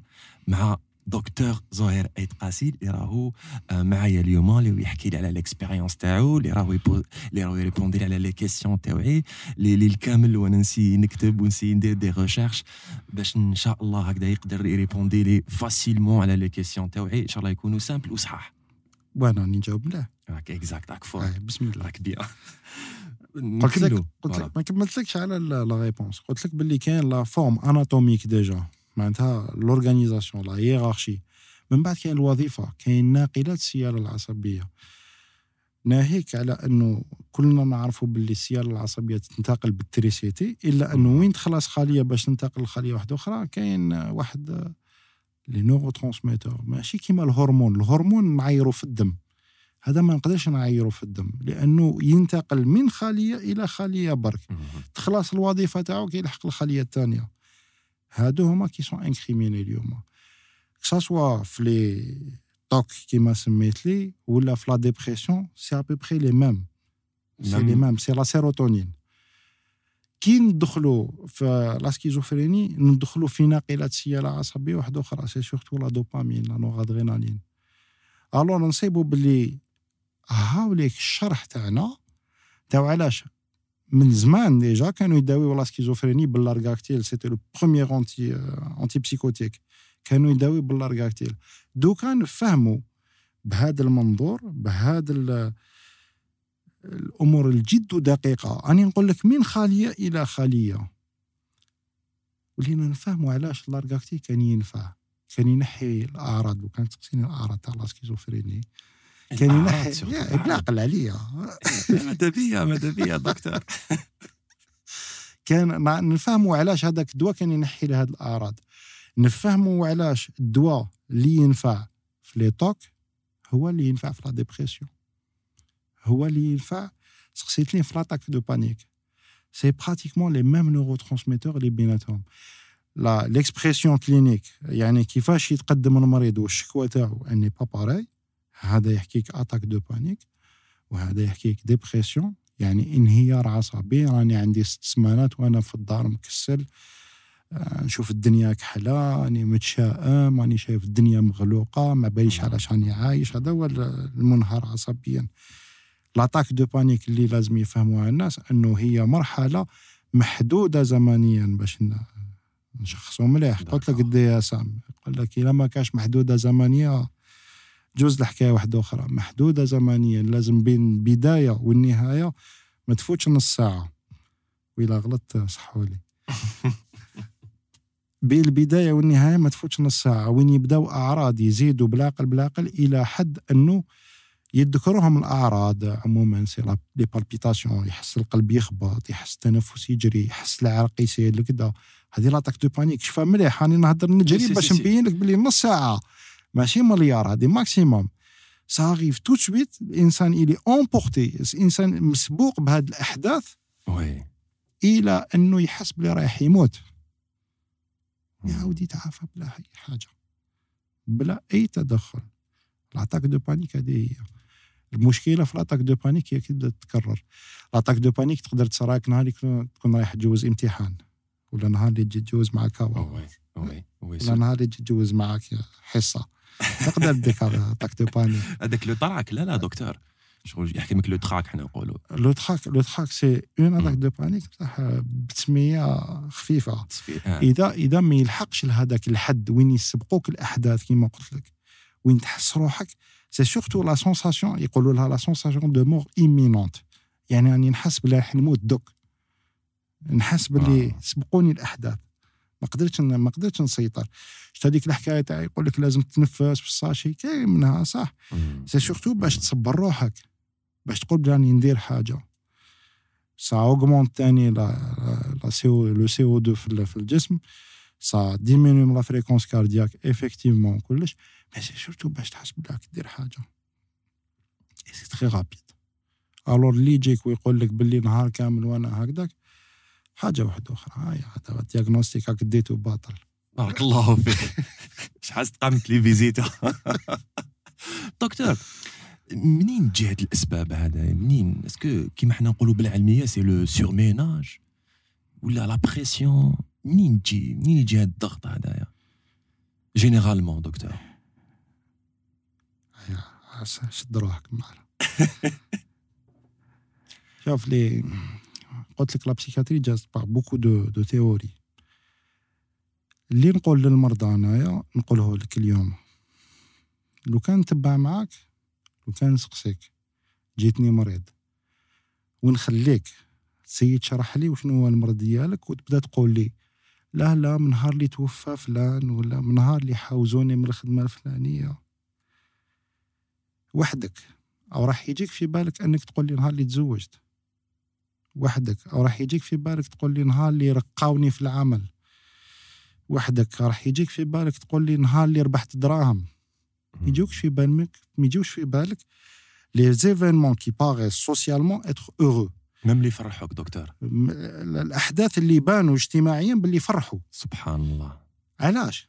مع دكتور زهير ايت قاسي اللي راهو آه، معايا اليوم اللي يحكي لي على ال expérience تاعو اللي راهو يبو- اللي راهو يريبوندي لي على les questions تاوعي اللي اللي الكامل وأنا نسي نكتب ونسي ندير des recherches باش ان شاء الله هكذا يقدر يريبوندي لي facilement على les questions تاوعي ان شاء الله يكونوا simples وصحاح
وأنا راني نجاوب مليح
راك exact راك fort
آه، بسم الله
راك bien
قلت لك
نكملوا.
قلت
voilà.
لك ما كملتلكش على la réponse قلت لك باللي كاين la forme anatomique déjà معناتها l'organisation la hiérarchie من بعد كاين الوظيفة كاين ناقلات السياله العصبية. ناهيك على أنه كلنا نعرفوا باللي السياله العصبية تنتقل ب l'électricité إلا أنه وين تخلص خليه باش تنتقل لخليه واحدة أخرى كاين واحد les neurotransmetteurs ماشي كيما الهرمون. الهرمون نعيرو في الدم. هذا ما نقدرش نعيرو في الدم لأنه ينتقل من خليه إلى خليه برك. تخلص الوظيفة تاعو كيلحق الخليه الثانية. هادو هما qui sont incriminés اليوم. que ça soit في les TOC كيما سميت لي ولا في la dépression c'est à peu près les
mêmes
c'est. les mêmes c'est la sérotonine كي ندخلوا في la schizophrénie ندخلوا في ناقلات سياله عصبيه واحدة أخرى. c'est surtout la dopamine la noradrénaline ألو نصيبوا باللي هاوليك الشرح تاعنا تاع علاش؟ من زمان déjà كانوا يداويو la schizophrénie بال Largactil. c'était le premier anti antipsychotique كانوا يداويو بال Largactil. دوكا نفهموا بهذا المنظور بهذا ال- الأمور الجد دقيقة. راني نقول لك من خليه إلى خليه ولينا نفهموا علاش ال Largactil كان ينفع. كان ينحي الأعراض وكانت تقسيني الأعراض تاع la schizophrénie. كان ينحي. بلاقل عليا.
ماذا بيا ماذا بيا دكتور؟
كان مع نفهموا علاش هذاك الدواء كان ينحي لهاد الأعراض. نفهموا علاش الدواء اللي ينفع في les TOC هو اللي ينفع في la dépression هو اللي ينفع سقسيتني في l'attaque de panique. c'est pratiquement les mêmes neurotransmetteurs اللي بيناتهم la l'expression clinique يعني كيفاش يتقدم المريض والشكوى تاعو n'est pas pareille هذا يحكيك attaque de panique وهذا يحكيك dépression يعني انهيار عصبي. راني عندي ست سمانات وأنا في الدار مكسل. آه، نشوف الدنيا كحلة راني متشائم راني شايف الدنيا مغلوقة ما باليش علاش راني عايش. هذا هو المنهار عصبيا. l'attaque de panique اللي لازم يفهموها الناس إنه هي مرحلة محدودة زمنيا باش نشخصوا مليح. قلت لك ال DSM يقول لك إلا ما كاش محدودة زمنية جوز الحكاية واحدة أخرى. محدودة زمنيا لازم بين البداية والنهاية ما تفوتش نص ساعة. وإلا غلطت صححوا لي بين البداية والنهاية ما تفوتش نص ساعة. وين يبداو أعراض يزيدوا بلاقل بلاقل إلى حد أنه يذكرهم الأعراض عموما c'est les palpitations يحس القلب يخبط يحس التنفس يجري يحس العرق يسيل كذا هذه l'attaque de panique. شوفها مليح راني نهضر نجري باش نبين لك بلي نص ساعة. ماشي مليار هذه maximum ça arrive tout de suite الإنسان الي emporté الإنسان مسبوق بهذه الأحداث
oui.
إلى أنه يحس بلي رايح يموت. يعاود يتعافى بلا أي حاجة. بلا أي تدخل. ال attaque de panique هذه هي المشكلة في ال attaque de panique هي كي تتكرر. ال attaque de panique تقدر تصراك نهار تكون رايح تجوز امتحان. ولا نهار اللي تجي تجوز معك
oui oui oui.
ولا نهار اللي تجي تجوز معك حصة. تقدر ديك attaque de panique
هذاك لو طراك. لا لا دكتور. شغل يحكي لك لو تراك حنا نقولوا
لو تراك لو تراك c'est une attaque de panique صح بتسمية خفيفة.
آه.
إذا إذا ما يلحقش لهذاك الحد وين يسبقوك الأحداث كما قلت لك وين تحس روحك c'est surtout la sensation يقولوا لها la sensation de mort imminente يعني راني نحس بلي راح نموت دوك. نحس باللي
آه.
سبقوني الأحداث. ما قدرتش ما قدرتش نسيطر. شفت هذيك الحكاية تاع يقول لك لازم تتنفس بال sachet كاين منها صح. c'est surtout باش تصبر روحك. باش تقول راني ندير حاجة. ça augmente تاني لا لا سي أو لو سي أو 2 في ال- في الجسم. ça diminue la fréquence cardiaque effectivement كلش. mais c'est surtout باش تحس بلي راك دير حاجة. c'est très rapide alors اللي يجيك ويقول لك باللي نهار كامل وأنا هكذاك حاجة واحدة أخرى. هاي هذا ال diagnostic هاك d'état باطل
بارك الله فيك. شحال تقامت les visites هذا docteur منين هاد الأسباب هذا؟ منين؟ est-ce que كيما حنا نقولوا بالعلمية c'est le surmenage ولا la pression منين تجي؟ منين يجي هاد الضغط هذايا généralement
docteur. شد روحك معنا شوف لي قلت لك la psychiatrie جاست par beaucoup de de théories اللي نقول للمرضى أنايا نقوله لك اليوم. لو كان نتبع معاك لو كان نسقسيك. جيتني مريض. ونخليك تسيي تشرح لي وشنو هو المرض ديالك وتبدا تقول لي لا لا من نهار اللي توفى فلان ولا من نهار اللي حاوزوني من الخدمة الفلانية. وحدك. أو راح يجيك في بالك أنك تقول لي نهار اللي تزوجت. وحدك. أو راح يجيك في بالك تقول لي نهار اللي رقاوني في العمل. وحدك. راح يجيك في بالك تقول لي نهار اللي ربحت دراهم. يجوكش في بالك ما يجوش في بالك les événements qui paraissent socialement être heureux.
même اللي يفرحوك دكتور.
الأحداث اللي بانوا اجتماعيا باللي فرحوا
سبحان الله.
علاش؟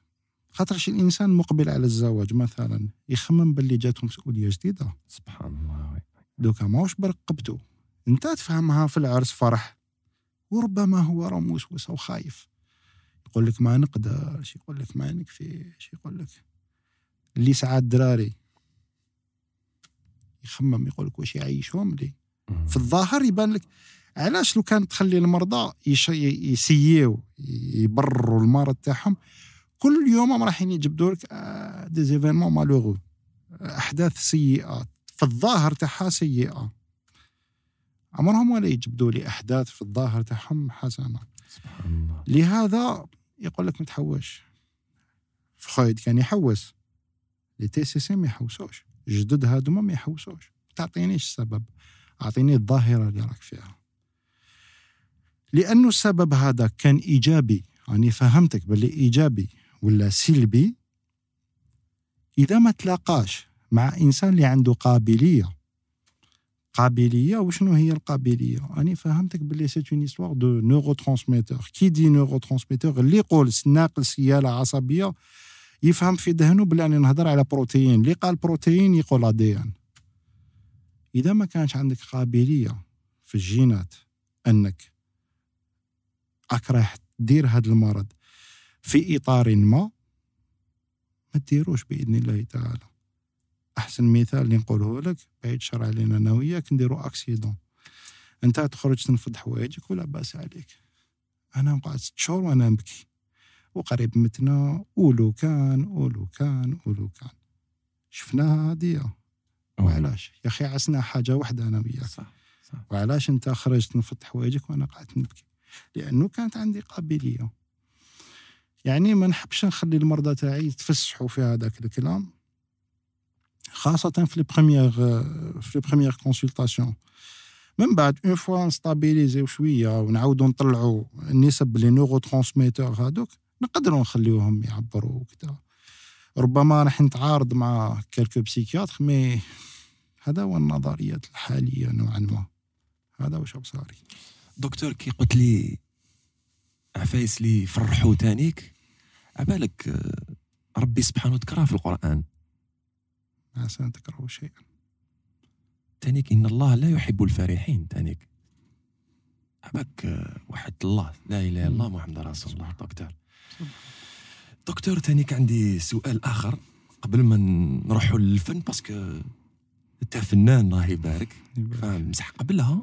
خاطرش الإنسان مقبل على الزواج مثلا يخمم باللي جاته مسؤوليه جديدة.
سبحان الله.
دوكا ماهوش برقبته انت تفهمها في العرس فرح وربما هو راه موسوس أو خايف يقول لك ما نقدرش يقول لك ما نكفيش يقول لك اللي ساعات دراري يخمم يقول لك واش يعيشهم لي. في الظاهر يبان لك علاش لو كان تخلي المرضى. يسييو يبرروا المرض تاعهم كل يوم رايحين يجبدوا لك آه، des événements malheureux أحداث سيئه في الظاهر تاعها سيئة عمرهم ولا يجبدوا لي أحداث في الظاهر تاعهم حسنه
سبحان الله.
لهذا يقول لك ما تحوش فرويد كان يحوس. les TCC ما يحوسوش. جدد هادوما ما يحوسوش. تعطينيش السبب أعطيني الظاهرة اللي راك فيها. لأنه السبب هذا كان إيجابي. يعني فهمتك باللي إيجابي ولا سلبي. إذا ما تلاقاش مع إنسان اللي عنده قابلية قابلية وشنو هي القابلية؟ راني فهمتك باللي c'est une histoire de neurotransmetteurs qui des neurotransmetteurs اللي يقول ناقل سيالة عصبية يفهم في ذهنه بلي راني نهضر على بروتين. اللي قال بروتين يقول ادي ان إذا ما كانش عندك قابلية في الجينات أنك رايح دير هذا المرض في إطار ما ما ديروش بإذن الله تعالى. أحسن مثال اللي نقوله لك بعيد شر علينا أنا وياك نديرو أكسيدون. أنت تخرج تنفض حوايجك ولا بأس عليك. أنا نقعد ست شهور وأنا نبكي. وقريب متنا ولو كان ولو كان ولو كان. شفناها هادية. وعلاش؟ يا أخي عشنا حاجة واحدة أنا وياك.
صح صح.
وعلاش أنت خرجت نفض حوايجك وأنا قعدت نبكي؟ لأنه كانت عندي قابلية. يعني ما نحبش نخلي المرضى تاعي يتفسحوا في هذاك الكلام. خاصة في les premières في les consultations من بعد une fois نستابيليزيو شوية ونعاودو نطلعوا النسب les neurotransmetteurs هادوك نقدروا نخليوهم يعبروا وكذا ربما راح نتعارض مع quelques psychiatres mais هذا هو النظريات الحالية نوعا ما. هذا واش بصاري
دكتور كي قلت لي عفايس لي فرحوا تانيك عبالك آه، ربي سبحانه ذكرها في القرآن.
عسى أن تكرهوا شيئا.
تانيك إن الله لا يحب الفرحين تانيك. عبالك آه، وحد الله. لا إله إلا الله محمد رسول الله. docteur. docteur تانيك عندي سؤال آخر قبل ما نروحوا للفن parce que أنت فنان الله يبارك. بصح قبلها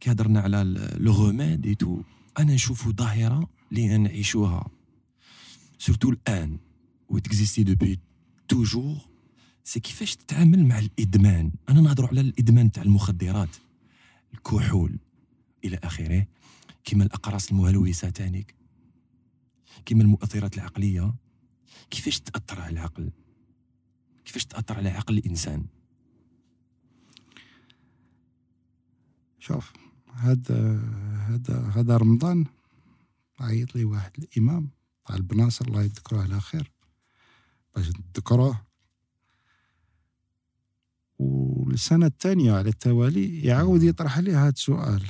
كي هضرنا على le remède et tout أنا نشوفو ظاهرة اللي نعيشوها. surtout الآن. و ça existait depuis toujours c'est كيفاش تتعامل مع الإدمان؟ أنا نهضر على الإدمان تاع المخدرات. الكحول إلى آخره. كما الأقراص المهلوسة تانيك. كما المؤثرات العقلية. كيفاش تأثر على العقل؟ كيفاش تأثر على عقل الإنسان؟
شوف هذا هذا هذا رمضان عيط لي واحد الإمام تاع البناصر الله يذكره على خير باش نذكروه. والسنة الثانية على التوالي يعاود يطرح لي هذا السؤال.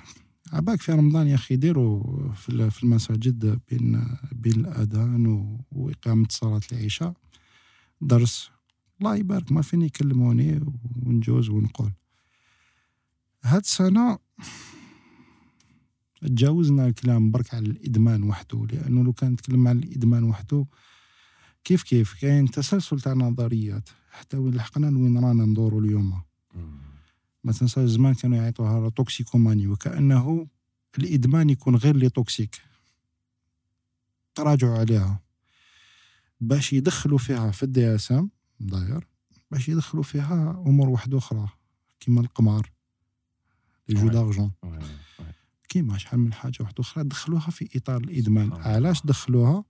عباك في رمضان يا أخي ديروا في ال- في المساجد بين بين الأذان وإقامة صلاة العشاء درس. الله يبارك ما فين يكلموني ونجوز ونقول. هاد السنة تجاوزنا الكلام برك على الإدمان وحده لأنه لو كان نتكلم على الإدمان وحده كيف كيف؟ كاين تسلسل تاع نظريات. حتى وين لحقنا لوين رانا ندورو اليوم. ما تنساش زمان كانوا يعيطوها toxicomanie وكأنه الإدمان يكون غير les toxiques. تراجعوا عليها. باش يدخلوا فيها في ال DSM داير باش يدخلوا فيها أمور واحدة أخرى كيما القمار. les
jeux. d'argent.
كيما شحال من حاجة واحدة أخرى دخلوها في
إطار الإدمان.
علاش دخلوها؟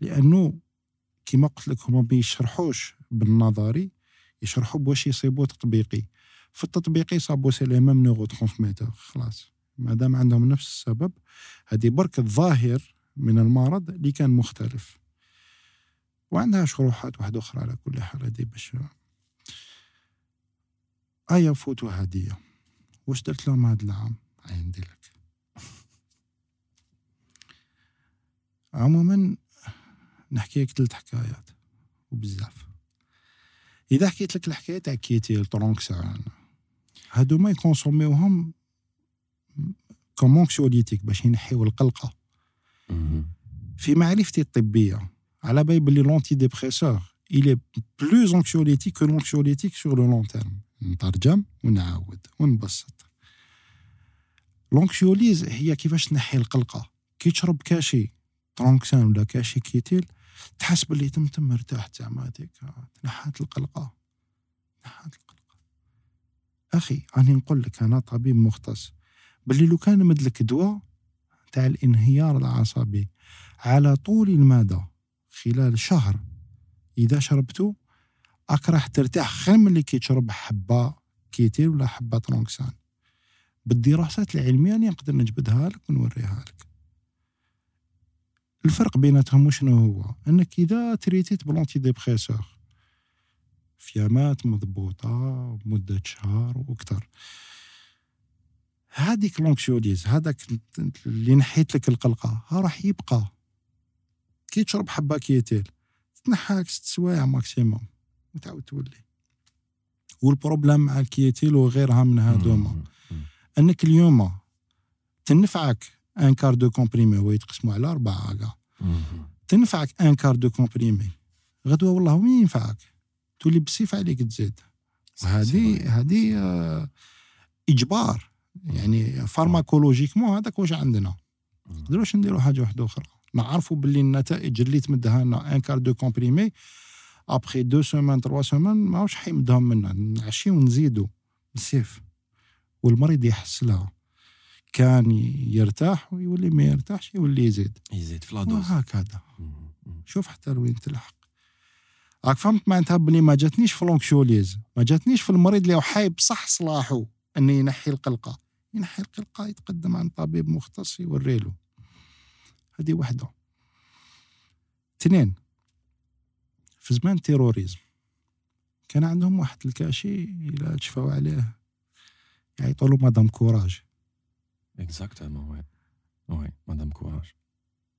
لأنه كيما قلت لك هما ما يشرحوش بالنظري يشرحوا بواش يصيبوا تطبيقي. في التطبيقي صابوا c'est les mêmes neurotransmetteurs خلاص. ما دام عندهم نفس السبب هذه برك الظاهر من المرض اللي كان مختلف. وعندها شروحات واحدة أخرى على كل حال هذه باش أيا فوتوا هديه واش درت لهم هذا العام؟ عندي لك. عموما نحكي لك ثلاث حكايات وبزاف. إذا حكيت لك الحكاية تاع Kietyl Tranxène هادو ما يكونسوميوهم comme anxiolytiques باش ينحيو
القلقة.
في معرفتي الطبية على بالي بلي l'antidépresseur il est plus anxiolytique que l'anxiolytique sur le long terme. نترجم ونعاود ونبسط. l'anxiolyse هي كيفاش تنحي القلقة. كي تشرب cachet Tranxène ولا cachet Kietyl تحس باللي تم تم مرتاح زعما هذيك تنحات القلقة. تنحات القلقة. أخي راني نقول لك أنا طبيب مختص. باللي لو كان مدلك دواء تاع الانهيار العصبي على طول المدى خلال شهر. إذا شربته راك راح ترتاح خير من اللي كي تشرب حبة Kietyl ولا حبة Tranxène بالدراسات العلمية نقدر نجبدها لك ونوريها لك. الفرق بيناتهم شنو هو؟ أنك إذا تريتيت ب l'antidépresseur فيامات مضبوطة مدة شهر وأكثر. هذيك l'anxiolyse هذاك اللي نحيت لك القلقة ها راح يبقى. كي تشرب حبة Kietyl تنحاك ست سوايع maximum وتعاود تولي. وال problème مع ال Kietyl وغيرها من هذوما
Mhm.
أنك اليوم تنفعك un quart de comprimé هو يتقسموا على أربعة كاع.
Mhm.
تنفعك un quart de comprimé غدوة والله وين ينفعك. تولي بسيف عليك تزيد. هذه آه، إجبار. يعني pharmacologiquement هذاك واش عندنا؟ نقدروش نديروا حاجة واحدة أخرى. نعرفوا باللي النتائج اللي تمدها لنا un quart de comprimé après deux semaines trois semaines ماهوش حيمدهم منا. نعشيو ونزيدو. بالسيف والمريض يحس لها. كان يرتاح ويولي ما يرتاحش يولي يزيد.
يزيد في la dose
وهكذا. شوف حتى لوين تلحق. راك فهمت معناتها بلي ما جاتنيش في l'anxiolyse ما جاتنيش في المريض اللي حايب صح صلاحه إنه ينحي القلقة. ينحي القلقة يتقدم عند طبيب مختص يوريله هذه وحده. اثنين في زمان ال terrorisme كان عندهم واحد ال cachet إلى تشفاو عليه يعيطوا له Madame Courage.
exactement oui oui Madame Courage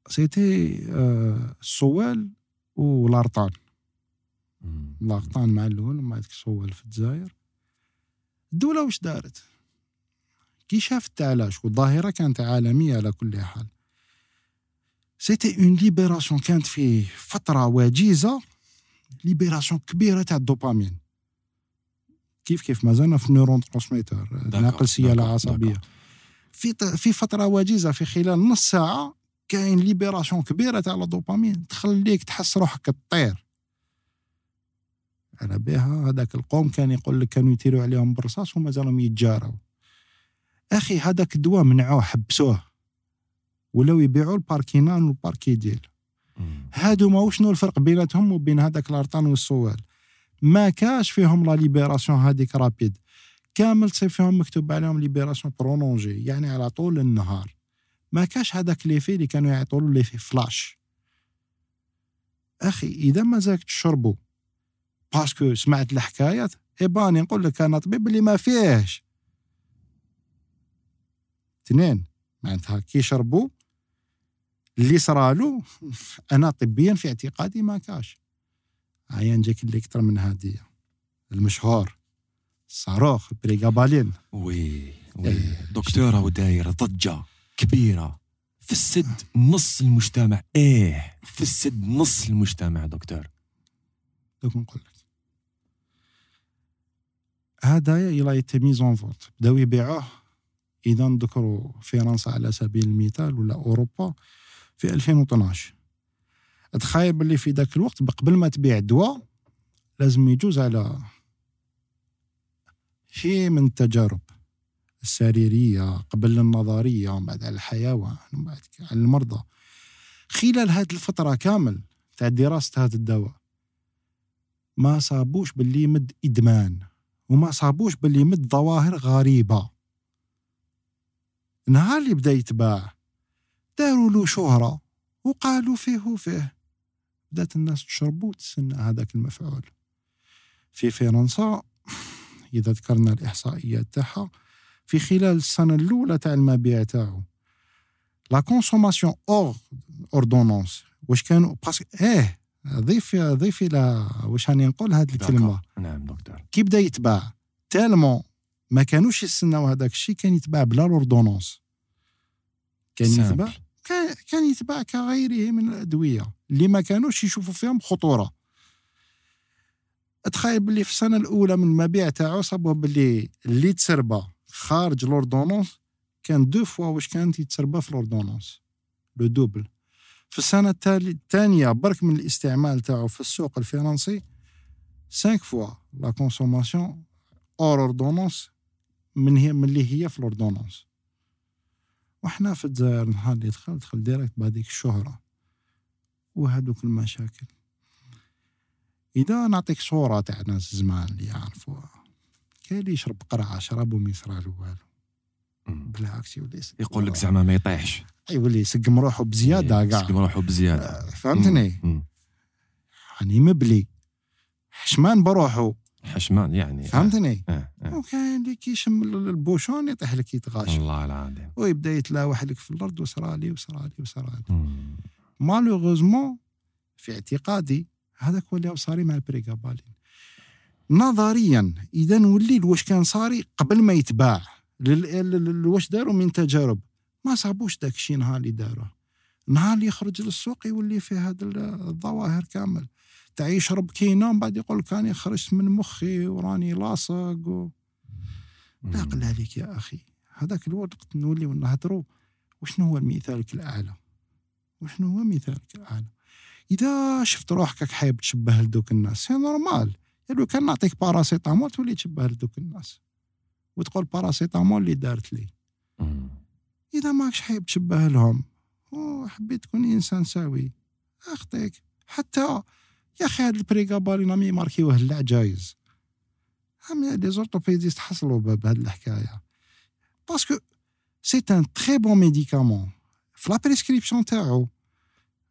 c'était آه، الصوال وال Artane ال Artane مع الأول ومع ديك الصوال في الجزائر الدولة واش دارت كي شافت التعلاش والظاهره كانت عالميه على كل حال c'était une libération كانت في فتره وجيزه libération كبيره تاع الدوبامين كيف كيف مازلنا في ال neurotransmetteur ناقل سياله عصبيه في في فترة وجيزة في خلال نص ساعة كاين libération كبيرة تاع الدوبامين تخليك تحس روحك تطير. على بها هذاك القوم كان يقول لك كانوا يتيروا عليهم بالرصاص ومازالهم يتجاروا. أخي هذاك الدواء منعوه حبسوه. ولاو يبيعوا ال Parkinane وال Parkidyl هادو ما شنو الفرق بيناتهم وبين هذاك ال Artane والصوال ما كاش فيهم لا libération هذيك rapide. كامل تصيب فيهم مكتوب عليهم libération prolongée يعني على طول النهار. ما كاش هذاك l'effet اللي كانوا يعيطوا له l'effet flash أخي إذا ما زاك تشربوا parce que سمعت الحكايات ايباني نقول لك أنا طبيب اللي ما فيهش. اثنين معناتها كي شربوا اللي صرالو أنا طبيا في اعتقادي ما كاش. عيان جاك اللي أكثر من هادية المشهور. صاروخ بريغابالين.
وي وي. دكتورة وداير ضجة كبيرة. في السد نص المجتمع. إيه في السد نص المجتمع دكتور.
دوك نقول لك هذا il était mis en vente بداو يبيعوه. اذا نذكروا فرنسا على سبيل المثال ولا أوروبا في 2012 تخيل باللي في ذاك الوقت قبل ما تبيع دواء لازم يجوز على شيء من التجارب السريرية قبل النظرية ومن بعد على الحيوان ومن بعد على المرضى. خلال هذه الفترة كامل تاع دراسة هذا الدواء ما صابوش باللي يمد إدمان وما صابوش باللي يمد ظواهر غريبة. نهار اللي بدأ يتباع داروا له شهرة وقالوا فيه وفيه. بدأت الناس تشربوا وتسنى هذاك المفعول. في فرنسا إذا ذكرنا الإحصائيات تاعها في خلال السنة الأولى تاع المبيع تاعو. la consommation hors ordonnance واش كانوا parce que إيه ضيف ضيف إلى واش راني نقول هذه الكلمة؟
نعم دكتور.
كي بدأ يتباع tellement ما كانوش يستناو هذاك الشيء كان يتباع بلا l'ordonnance كان يتباع كان كان يتباع كغيره من الأدوية. اللي ما كانوش يشوفوا فيهم خطورة. تخيل باللي في السنة الأولى من المبيع تاعو صابوه باللي اللي تسربى خارج l'ordonnance كان deux fois واش كانت يتسربى في l'ordonnance. le double. في السنة الثانية برك من الاستعمال تاعو في السوق الفرنسي 5 fois la consommation hors ordonnance من هي من اللي هي في l'ordonnance. وحنا في الجزائر نهار اللي دخل دخل direct بهذيك الشهرة. وهذوك المشاكل. إذا نعطيك صورة تاع ناس زمان اللي يعرفوها كاين اللي يشرب قرعة شرب وما يصرالو والو بالعكس يولي
يقول لك زعما ما يطيحش.
يولي يسقم روحه بزيادة
إيه،
كاع
يسقم روحه بزيادة.
آه، فهمتني. يعني مبلي. حشمان بروحه.
حشمان يعني
فهمتني؟
آه. آه.
وكاين اللي كيشم ال bouchon يطيح لك يتغاشى
الله العظيم.
ويبدأ يتلاوح لك في الأرض وصرالي وصرالي وصرالي. malheureusement في اعتقادي هذاك هو اللي صاري مع ال prégabaline نظريا إذا نولي واش كان صاري قبل ما يتباع. واش داروا من تجارب؟ ما صابوش داك الشيء نهار اللي داروه. نهار اللي يخرج للسوق يولي فيه هذه الظواهر كامل. تاع يشرب كينه من بعد يقول لك راني خرجت من مخي وراني لاصق و... لا قل عليك يا أخي. هذاك الوقت نوليو نهضروا وشنو هو مثالك الأعلى؟ وشنو هو مثالك الأعلى؟ إذا شفت روحك حاب تشبه لدوك الناس c'est normal. لو كان نعطيك paracétamol تولي تشبه لدوك الناس. وتقول paracétamol اللي دارت لي. إذا ماكش حاب تشبه لهم وحبيت تكون إنسان سوي. أخطيك. حتى يا أخي هاد ال prégabaline راهم يماركيوه العجايز هم les orthopédistes حصلوا بهاد الحكاية. parce que c'est un très bon médicament في la prescription تاعو.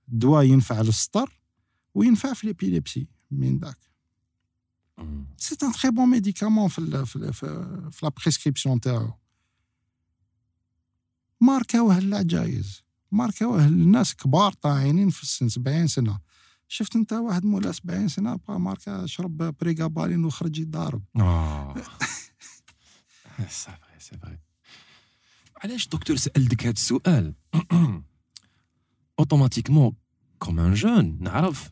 دواء ينفع للسطر وينفع في l'épilepsie من داك c'est un très bon médicament في في في la prescription تاعو ماركاوه العجايز ماركاوه الناس كبار طاعنين في السن 70 سنة. شفت انت واحد مولا 70 سنة با ماركا شرب prégabaline وخرج يضارب
آه. c'est vrai c'est vrai علاش دكتور سألتك هذا السؤال؟ automatiquement comme un jeune نعرف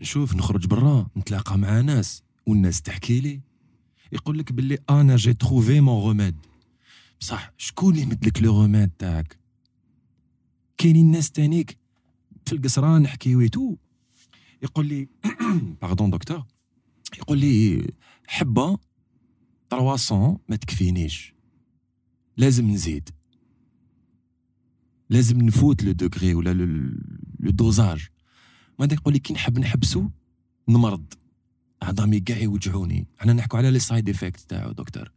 نشوف نخرج برا نتلاقى مع ناس والناس تحكي لي يقول لك باللي أنا j'ai trouvé mon remède بصح شكون اللي يمدلك le remède تاعك كاينين ناس تانيك في القصران حكيويتو يقول لي pardon دكتور يقول لي حبه 300 ما تكفينيش لازم نزيد لازم نفوت le degré ولا le dosage. ما يقول لي كي نحب نحبسو نمرض. عظامي كاع يوجعوني. أنا نحكوا على لي side effect تاعو دكتور.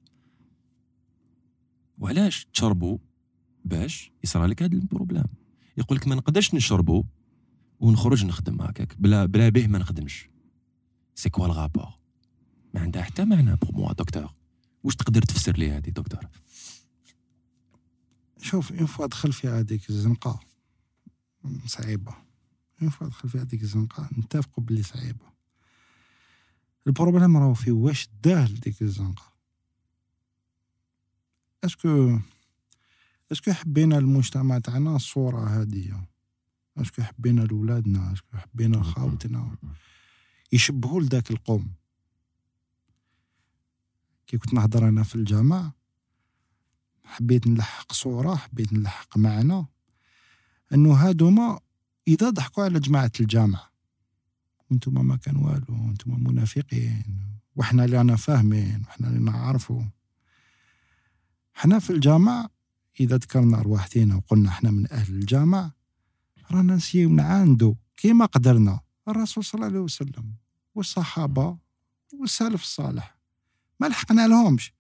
وعلاش تشربوا باش يصرى لك هذا ال problème. يقول لك ما نقدرش نشربوا ونخرج نخدم هكاك. بلا بلا به ما نخدمش. c'est quoi le rapport ما عندها حتى معنى pour moi دكتور. واش تقدر تفسر لي هذه دكتور؟
شوف une fois دخل في هذيك الزنقة صعيبة. une fois دخل في هذيك الزنقة نتفقوا باللي صعيبة. ال problème راهو في واش داه لديك الزنقة؟ est-ce que est-ce que حبينا المجتمع تاعنا الصورة هذه est-ce que حبينا لولادنا est-ce que حبينا لخاوتنا يشبهوا لذاك القوم. كي كنت نهضر أنا في الجامع حبيت نلحق صورة حبيت نلحق معنى. أنه هادوما إذا ضحكوا على جماعة الجامع وأنتم ما كان والو وأنتم منافقين وحنا اللي أنا فاهمين وحنا اللي نعرفوا حنا في الجامع إذا ذكرنا ارواحتنا وقلنا حنا من أهل الجامع رانا نسيو من عنده كيما قدرنا الرسول صلى الله عليه وسلم والصحابة والسلف الصالح ما لحقنا لهمش.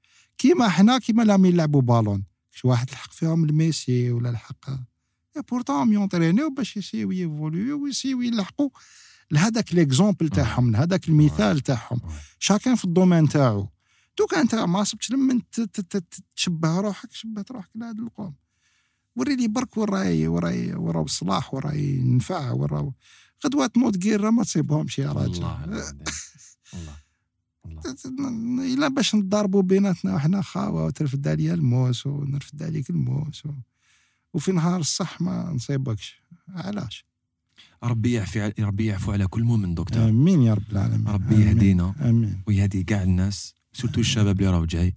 كيما حنا كيما لهم يلعبوا بالون. شي واحد لحق فيهم الميسي ولا لحق بورتون يونترينيو باش يسيو يفوليو ويسيو يلحقوا. لهذاك ليكزومبل تاعهم لهذاك المثال تاعهم. شاكين في الدومين تاعو. دوك أنت ما صبتش لمن تشبه روحك شبهت روحك لهذا القوم. وريني برك وراي وراي ورا الصلاح وراي نفع ورا غدوة تموت قيرة ما تصيبهمش يا راجل. الله إلا باش نضربوا بيناتنا وحنا خاوه وترفد عليا الموس ونرفد عليك الموس و... وفي نهار الصح ما نصيبكش. علاش؟
ربي يعفي ربي يعفو على كل مؤمن دكتور.
آمين يا رب العالمين.
ربي يهدينا. آمين. ويهدي كاع الناس سورتو الشباب اللي راهو جاي.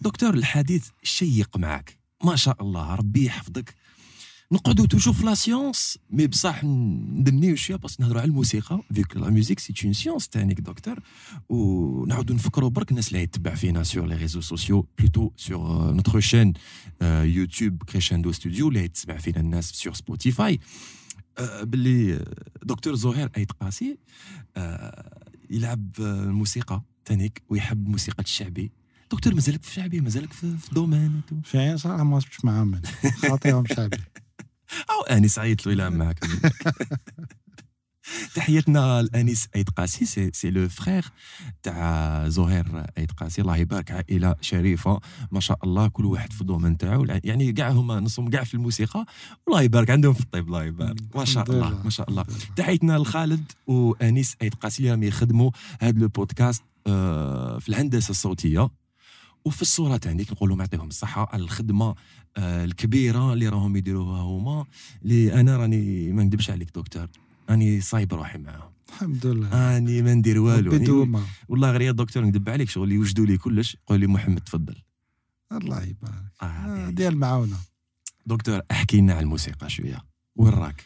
دكتور الحديث شيق معك ما شاء الله ربي يحفظك. نقعدوا toujours في la science. mais بصح ندنيو شوية بس نهضروا على الموسيقى. avec la musique c'est une science تانيك دكتور ونعاودوا نفكروا برك الناس اللي يتبع فينا sur les réseaux sociaux plutôt sur notre chaîne YouTube Crescendo Studio اللي يتبع فينا الناس sur Spotify باللي دكتور زهير ايت قاسي يلعب الموسيقى تانيك ويحب الموسيقى الشعبي. دكتور مازالك في شعبي مازالك في, في domaine
في صراحة ما صبتش معاهم. خاطيهم شعبي.
أو أنيس عيط له إلى معك تحياتنا لأنيس ايت قاسي c'est, c'est le frère تاع زهير ايت قاسي. الله يبارك عائلة شريفة. ما شاء الله كل واحد في ال domaine تاعو. يعني كاع هما نصهم كاع في الموسيقى. الله يبارك عندهم في الطب الله يبارك. ما شاء الله ما شاء الله. تحياتنا لخالد وأنيس ايت قاسي اللي راهم يخدموا هذا le podcast في الهندسة الصوتية. وفي الصورة تاعك نقولوا يعطيهم الصحة على الخدمة آه، الكبيرة اللي راهم يديروها هما اللي أنا راني ما نكذبش عليك دكتور راني صايب روحي معاهم.
الحمد لله.
راني ما ندير والو. يعني
بدوما
والله غير يا دكتور نكذب عليك شغل يوجدوا لي كلش يقول لي محمد تفضل.
الله يبارك.
آه
آه،
دي-
ديال المعاونه
دكتور احكي لنا على الموسيقى شوية. وين راك؟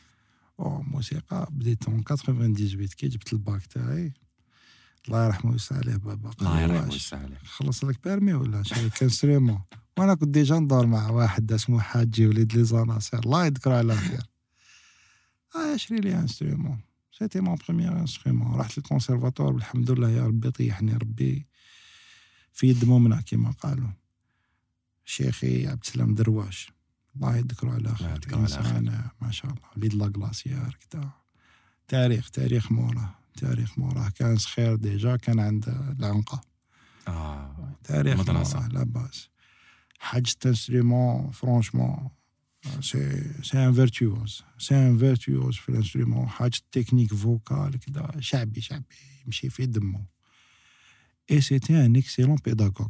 موسيقى بديت من 98 كي جبت الباك تاعي. الله يرحمه ويسع عليه بابا
الله يرحمه ويسع عليه.
خلص لك permis ولا نشري لك instrument وأنا كنت déjà ندور مع واحد اسمه حاجي وليد Les Annassers الله يذكره على خير. آه شري لي instrument c'était mon premier instrument رحت للكونسيرفاتوار والحمد لله يا ربي طيحني ربي. في يد مؤمنة كما قالوا. شيخي عبد السلام درواش الله يذكره على خير. إنسان ما شاء الله. وليد La Glacière كدا تاريخ تاريخ موراه تاريخ موراه كان صغير déjà كان عند العنقة.
آه.
تاريخ
مدرسة.
موراه لا باس. حاجة instrument franchement c'est c'est un virtuose c'est un virtuose في ال instrument حاجة technique vocale كدا شعبي شعبي يمشي في دمه. et c'était un excellent pédagogue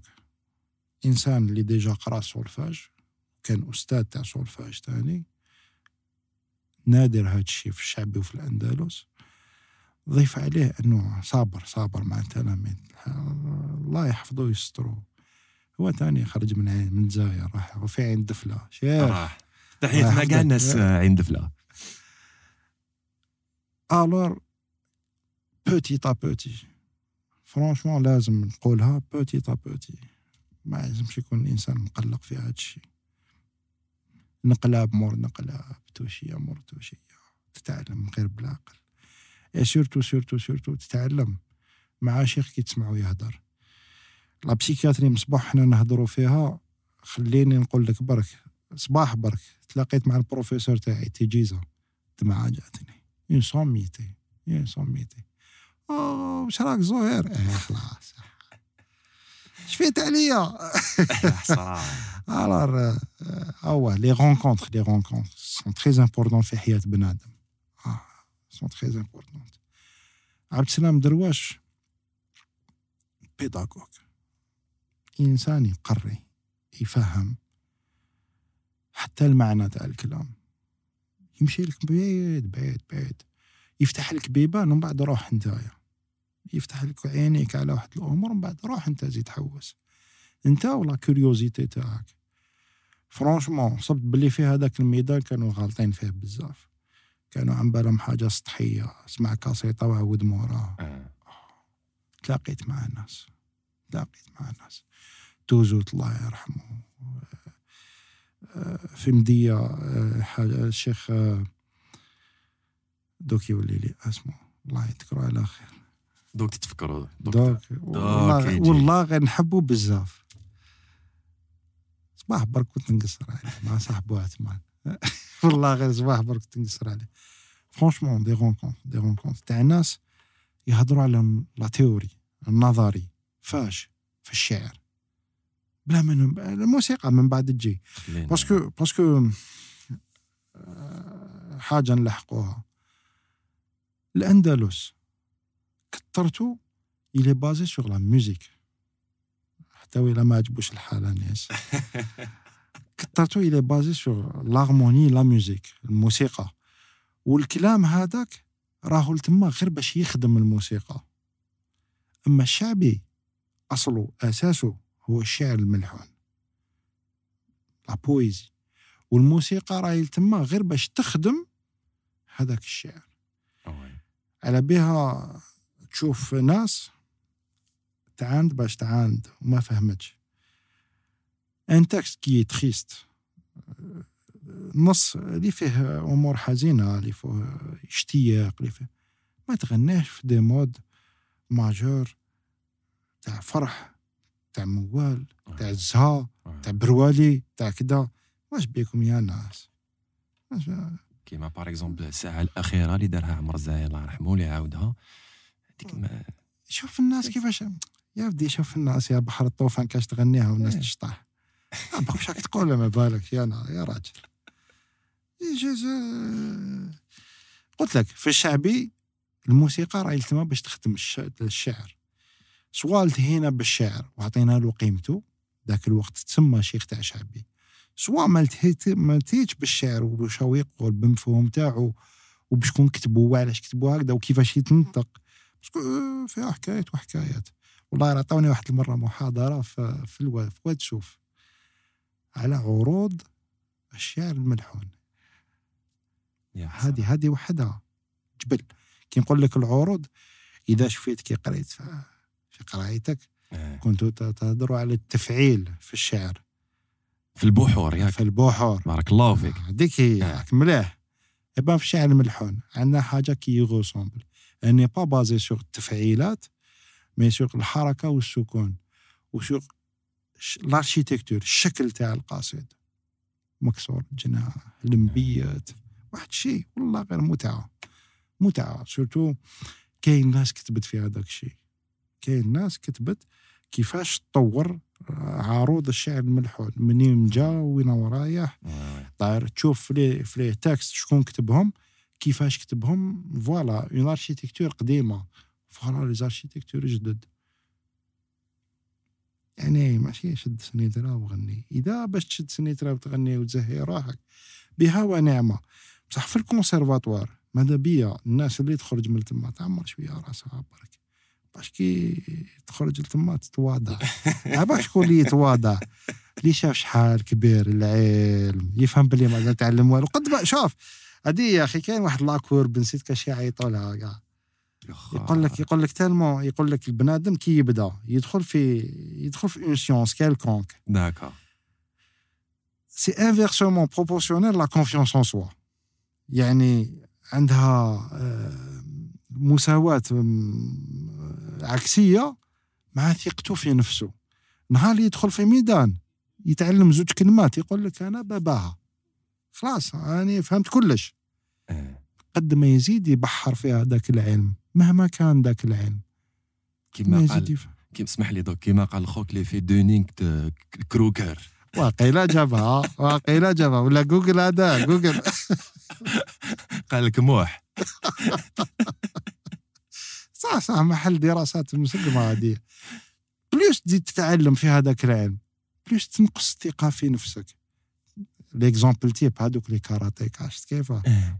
انسان اللي déjà قرأ سولفاج كان أستاذ تاع سولفاج تاني. نادر هاد الشيء في الشعبي وفي الأندلس. ضيف عليه إنه صابر صابر مع التلاميذ الله يحفظه ويستره. هو تاني خرج من عين من الجزائر راح وفي عين دفلة. شيخ.
راح تحياتنا
يحفظك.
كاع الناس عند فلا
alors petit à petit. franchement لازم نقولها petit à petit. ما لازمش يكون الانسان مقلق في هذا الشيء نقلة بمور نقلة بتوشية مور توشية تتعلم غير بالعقل et surtout surtout surtout تتعلم. مع شيخ كي تسمعو يهدر. la psychiatrie من صباح حنا نهضروا فيها خليني نقول لك برك صباح برك تلاقيت مع البروفيسور تاعي تيجيزا دمعة جاتني. une sommité une sommité أوه واش راك زهير؟ آه خلاص. شفيت عليا. alors هو les rencontres les rencontres sont très importants في حياة بنادم. آه sont très importants عبد السلام درواش pédagogue إنسان يقري يفهم حتى المعنى تاع الكلام. يمشي لك بعيد بعيد بعيد. يفتح لك بيبان ومن بعد روح نتايا. يفتح لك عينيك على واحد الأمور ومن بعد روح أنت زيد حوس أنت و la curiosité تاعك. franchement صبت بلي في هذاك الميدان كانوا غالطين فيه بزاف. كانوا عم بالهم حاجة سطحية اسمع كاسيطة وعود موراها
آه.
تلاقيت مع ناس تلاقيت مع ناس توزوت الله يرحمه. آه، في مدية آه، حاجة الشيخ آه، دوك يولي لي اسمه. الله يذكره على خير.
دوك تتفكروا دكتور
دوك والله. والله غير نحبه بزاف. صباح برك كنت نقصر عليه مع صاحبو عثمان. والله غير صباح برك كنت نقصر عليه. franchement des rencontres des rencontres تاع ناس يهضروا على la théorie النظري. فاش في الشعر. بلا من الموسيقى من بعد تجي.
parce
que parce que آه، حاجة نلحقوها الأندلس surtout elle est basée sur la musique حتى ولا ما عجبوش الحال الناس surtout elle est basée sur l'harmonie la musique الموسيقى. والكلام هذاك راهو لتما غير باش يخدم الموسيقى. أما الشعبي اصله أساسه هو الشعر الملحون. la poésie والموسيقى راهي تما غير باش تخدم هذاك الشعر.
آه.
على بها تشوف ناس تعاند باش تعاند وما فهمتش. un texte qui triste نص اللي فيه أمور حزينة اللي فيه اشتياق اللي فيه. ما تغناش في des modes majeurs تاع فرح تاع موال تاع الزها. تاع بروالي تاع كدا. واش بيكم يا ناس؟
كيما باغ اكزومبل الساعة الأخيرة اللي دارها عمر الزاهي الله يرحمه اللي عاودها. هذيك ما
شوف الناس كيفاش يا ودي شوف الناس يا بحر الطوفان كاش تغنيها والناس
إيه.
تشطح. واش راك تقول ما بالك يا نا يا راجل. آه، قلت لك في الشعبي الموسيقى راهي تما باش تخدم الش- الشعر. سواء التهينا بالشعر وعطينا له قيمته. ذاك الوقت تسمى شيخ تاع شعبي. سواء ما التهيت ما التهيتش بالشعر يقول بالمفهوم تاعو وبشكون كتبوا وعلاش كتبوا هكذا وكيفاش يتنطق. باسكو فيها حكايات وحكايات. والله عطاوني واحد المرة محاضرة في في الواد في واد شوف على عروض الشعر الملحون.
يا
هذه هذه وحدها. جبل. كي نقول لك العروض إذا شفيت كي قريت في قرايتك
آه.
كنتوا تهضروا على التفعيل في الشعر.
في البحور ياك.
في البحور.
بارك الله فيك.
هذيك هي
آه.
مليح. إبا في الشعر الملحون عندنا حاجة qui ressemble, elle n'est pas basée sur التفعيلات mais sur الحركة والسكون و sur ال architecture الشكل تاع القصيد مكسور جناح المبيت واحد الشيء والله غير متعة. متعة. surtout كاين ناس كتبت في هذاك الشيء. كاين ناس كتبت كيفاش تطور آه، عروض الشعر الملحون منين جا وين رايح.
آه.
طاير تشوف في les textes شكون كتبهم كيفاش كتبهم. voilà une architecture قديمة. voilà les architectures جدد. يعني ماشي شد سنيترا وغني. إذا باش تشد سنيترا وتغني وتزهي روحك بها ونعمه بصح في الكونسيرفاتوار ماذا بيا؟ الناس اللي تخرج من تما تعمر شوية راسها برك. باش كي تخرج لتما تتواضع. باش شكون اللي يتواضع؟ اللي شاف شحال كبير العلم يفهم بلي ما تعلم والو. قد ما شوف هذه يا أخي كاين واحد la courbe نسيت كاش يعيطوا لها كاع يقول لك يقول لك تالمون يقول لك البنادم كي يبدا يدخل في يدخل في une science quelconque
d'accord
c'est inversement proportionnel la confiance en soi يعني عندها آه، مساواة آم، عكسية مع ثقته في نفسه. نهار اللي يدخل في ميدان يتعلم زوج كلمات يقول لك أنا باباها. خلاص أنا فهمت كلش.
آه.
قد ما يزيد يبحر في هذاك العلم مهما كان ذاك العلم. قد ما
كيما
يزيد
قال كيما اسمح لي دوك كيما قال خوك لي في دونينغ كروكر.
واقيلا جابها واقيلا جابها ولا جوجل هذا جوجل.
قال لك موح.
صح صح محل دراسات مسلمة هذه بلوس تزيد تتعلم في هذاك العلم. بلوس تنقص الثقة في نفسك. l'exemple type هذوك لي karaté عرفت كيف؟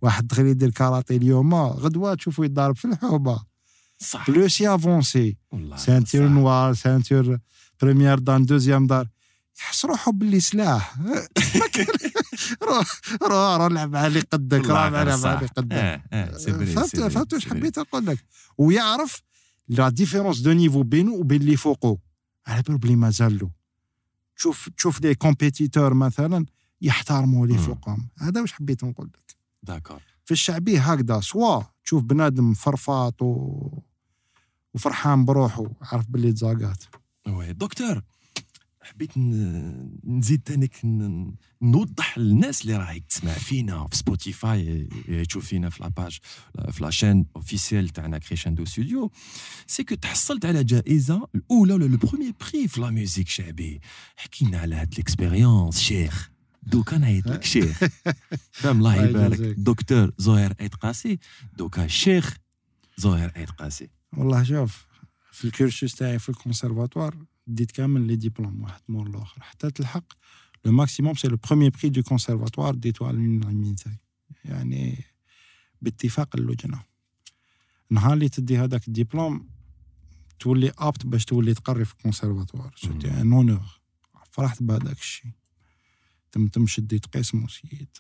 واحد دخل يدير karaté اليوم غدوة تشوفو يضارب في الحوبة
صح.
plus يافونسي
صح.
noire ceinture première dan deuxième dan يحس روحو باللي سلاح ما كان- روح روح روح لعب على قدك روح
والله
لعب
صح.
على قدك.
c'est vrai
فهمت فهمت واش. حبيت نقول لك. ويعرف la différence de niveau بينه وبين اللي فوقه على بالو بلي مازال له تشوف تشوف les compétiteurs مثلا يحترموا اللي. فوقهم. هذا واش حبيت نقول لك.
d'accord.
في الشعبي هكذا soit تشوف بنادم فرفاط و... وفرحان بروحه عارف باللي تزاقات.
oui docteur حبيت نزيد تانيك نوضح للناس اللي راهي تسمع فينا في سبوتيفاي تشوف فينا في la page في la chaîne officielle تاعنا Crescendo Studio c'est que تحصلت على جائزة الأولى ولا le premier prix في la musique شعبي. حكينا على هاد l'expérience شيخ. donc نعيط لك شيخ. فهم الله يبارك. دكتور زهير عيد قاسي. donc الشيخ زهير آيت قاسي.
والله شوف في ال cursus تاعي في الكونسيرفاتوار ديت كامل les diplômes واحد مور الآخر حتى تلحق le maximum c'est le premier prix de conservatoire ديتو على l'unanimité يعني باتفاق اللجنة. نهار اللي تدي هذاك الدبلوم تولي apte باش تولي تقري في ال conservatoire. c'était un honneur فرحت بهذاك الشيء تم تم شديت قسم وسييت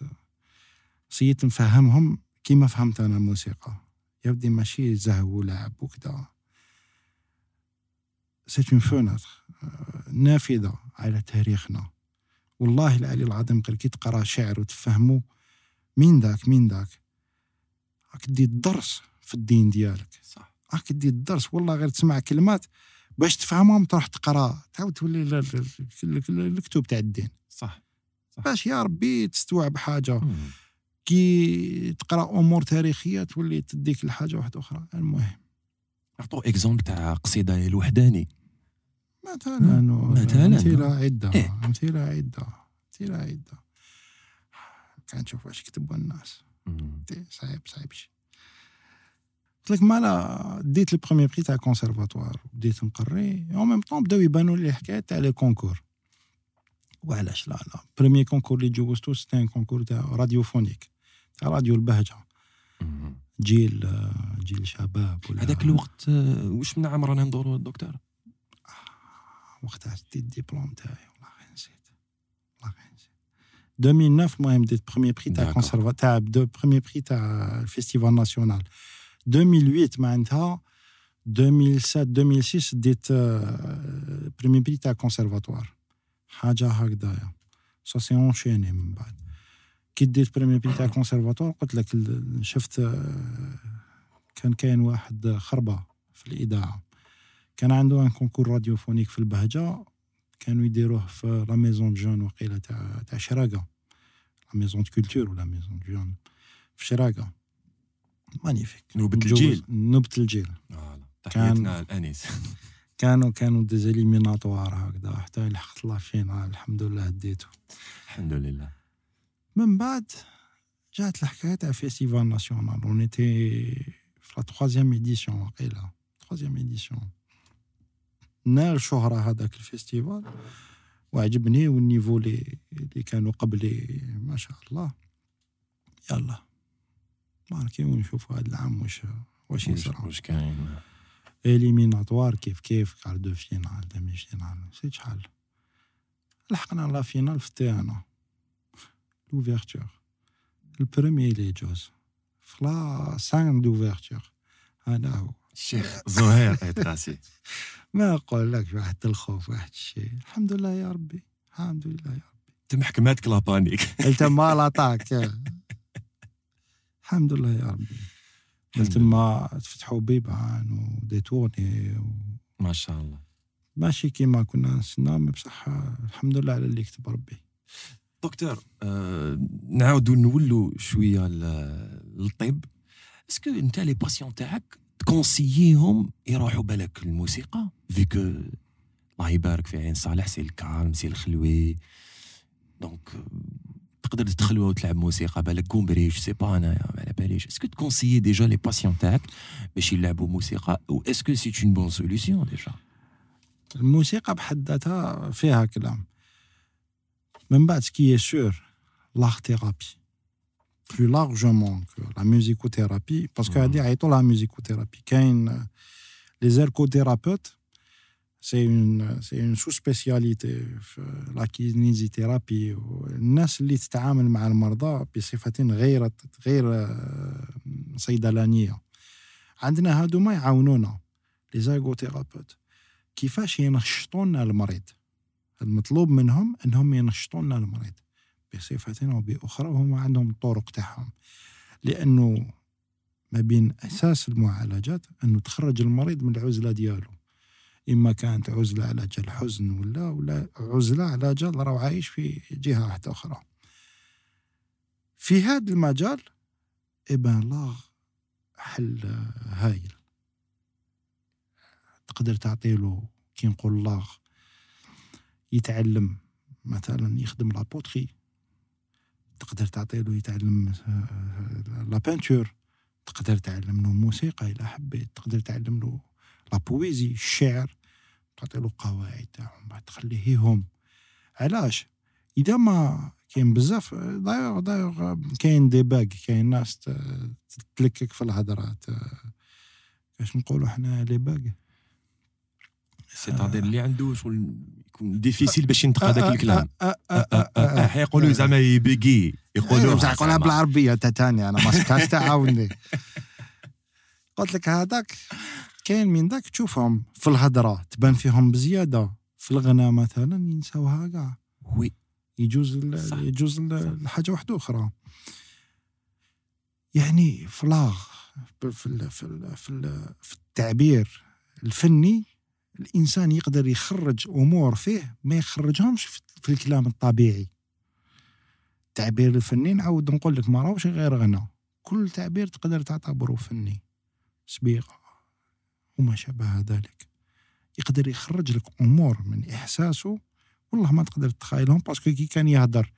سييت نفهمهم كيما فهمت أنا الموسيقى. يا ودي ماشي زهو ولعب وكذا c'est une fenêtre نافذة على تاريخنا. والله العلي العظيم غير كي تقرأ شعر وتفهمو مين ذاك مين ذاك؟ راك تدي الدرس في الدين ديالك.
صح.
راك تدي الدرس والله غير تسمع كلمات باش تفهمهم تروح تقرأ تعاود تولي الكتب تاع الدين.
صح.
باش يا ربي تستوعب حاجة.
مم.
كي تقرأ أمور تاريخية تولي تديك لحاجه واحدة أخرى. المهم.
نعطو exemple تاع قصيدة الوحداني.
مثلا
مثلاً.
امثله عدة
إيه.
امثله عدة امثله عدة كان نشوف واش كتبوا الناس. تي- صعيب صعيب شي قلت لك مالا ديت ال premier prix تاع كونسيرفاتوار بديت نقري en même temps بداو يبانوا لي حكايات تاع les concours وعلاش لا le premier concours اللي جوزتو c'était un concours تاع radiophonique تاع راديو
البهجة.
جيل جيل شباب
هذاك الوقت آه، واش من عام رانا ندورو الدكتور
وقتها شديت الدبلوم تاعي والله غير نسيت والله غير نسيت 2009 المهم ديت premier prix تاع
D'accord.
conservatoire تاع deux premiers prix تاع ال festival national 2008 معناتها 2007 2006 ديت آه، premier prix تاع كونسيرفاتوار حاجة هكذايا ça s'est enchaîné من بعد كي ديت premier prix تاع كونسيرفاتوار قلت لك ال- شفت آه، كان كاين واحد خربه في الاذاعه كان عنده un concours radiophonique في البهجة كانوا يديروه في la maison jeunes وقيلة تاع تاع شراقة. la maison de culture ولا maison jeunes في شراقة. magnifique
نوبة الجيل.
نوبة الجيل. كان-
تحياتنا الانيس
كانوا كانوا des éliminatoires هكذا حتى لحقت la finale الحمد لله ديته
الحمد لله.
من بعد جات الحكاية تاع festival national on était في la troisième édition وقيلة. troisième édition نال شهرة هذاك ال festival وعجبني وال niveau اللي اللي كانوا قبلي ما شاء الله. يلا. marqué ونشوفوا هذا العام واش واش يصرى
واش كاين.
éliminatoires كيف كيف؟ quart de finale demi-finale. نسيت شحال. لحقنا la finale في تيانا لوفيرتور البروميي اللي جوز في لا سان دوفيرتور هذا هو
الشيخ زهير ايتراسي
ما نقول لك واحد الخوف واحد الشيء. الحمد لله يا ربي. الحمد لله يا ربي.
تم حكماتك لا بانيك.
قلت ما لاطاك الحمد لله يا ربي. قلت ما تفتحوا بيبان وديتورني و...
ما شاء الله.
ماشي كيما كنا نسنا بصح الحمد لله على اللي كتب ربي.
دكتور آه نعاودوا نولوا شوية للطب. اسكو انت لي باسيون تاعك تكونسييهم يروحوا بالك الموسيقى. فيكو الله يبارك في عين صالح سي الكالم سي الخلوي دونك آه، تقدر تدخلوا وتلعب موسيقى بالك. كومبريش سي با أنا ما على باليش اسكو تكونسيي ديجا لي باسيون تاعك باش يلعبوا موسيقى؟ أو اسكو سي اون بون سوليسيون ديجا
الموسيقى بحد ذاتها فيها كلام. من بعد ce qui est sûr l'art-thérapie que la musicothérapie parce que
مم.
هادي يعيطوا لها musicothérapie كاين les ergothérapeutes c'est une c'est une sous-spécialité في la kinésithérapie الناس اللي تتعامل مع المرضى بصفة غير غير آه، صيدلانية. عندنا هادو ما يعاونونا لي زيركوثيرابوت كيفاش ينشطوا لنا المريض؟ المطلوب منهم إنهم ينشطوا لنا المريض. بصفة أو بأخرى وهم عندهم الطرق تاعهم. لأنه ما بين أساس المعالجات انه تخرج المريض من العزلة ديالو. إما كانت عزلة على جال الحزن ولا ولا عزلة على جال راهو عايش في جهة واحدة أخرى. في هذا المجال ابن لا حل هايل. تقدر تعطي له كي نقول l'art يتعلم مثلا يخدم la poterie تقدر تعطي له يتعلم آه، la peinture تقدر تعلم له موسيقى اذا حبيت تقدر تعلم له la poésie الشعر تعطي له قواعد تاعهم بعد تخليه يهم علاش؟ إذا ما كاين بزاف دايوغ دايوغ كاين ديباغ كاين ناس تلكك في الهضره ت- كاش نقولوا حنا لي باغ؟
سيتادير اللي عنده شغل يكون ديفيسيل باش ينطق هذاك الكلام.
أه، أه، أه، أه، أه.
يقولوا زعما يبيكي يقولوا
بصح نقولها بالعربية تا تاني أنا ما سمعتهاش تعاوني قلت لك هذاك كاين من ذاك تشوفهم في الهضرة تبان فيهم بزيادة. في الغنى مثلا ينساوها كاع.
وي.
يجوز. يجوز ال- الحاجة واحدة أخرى. يعني فلاغ في ال- في ال- في ال- في التعبير الفني الإنسان يقدر يخرج أمور فيه ما يخرجهمش في- الكلام الطبيعي. التعبير الفني نعاود نقول لك ما راهوش غير غنى كل تعبير تقدر تعتبره فني. صبيغه وما شابه ذلك. يقدر يخرج لك أمور من إحساسه والله ما تقدر تتخيلهم باسكو كي كان يهدر.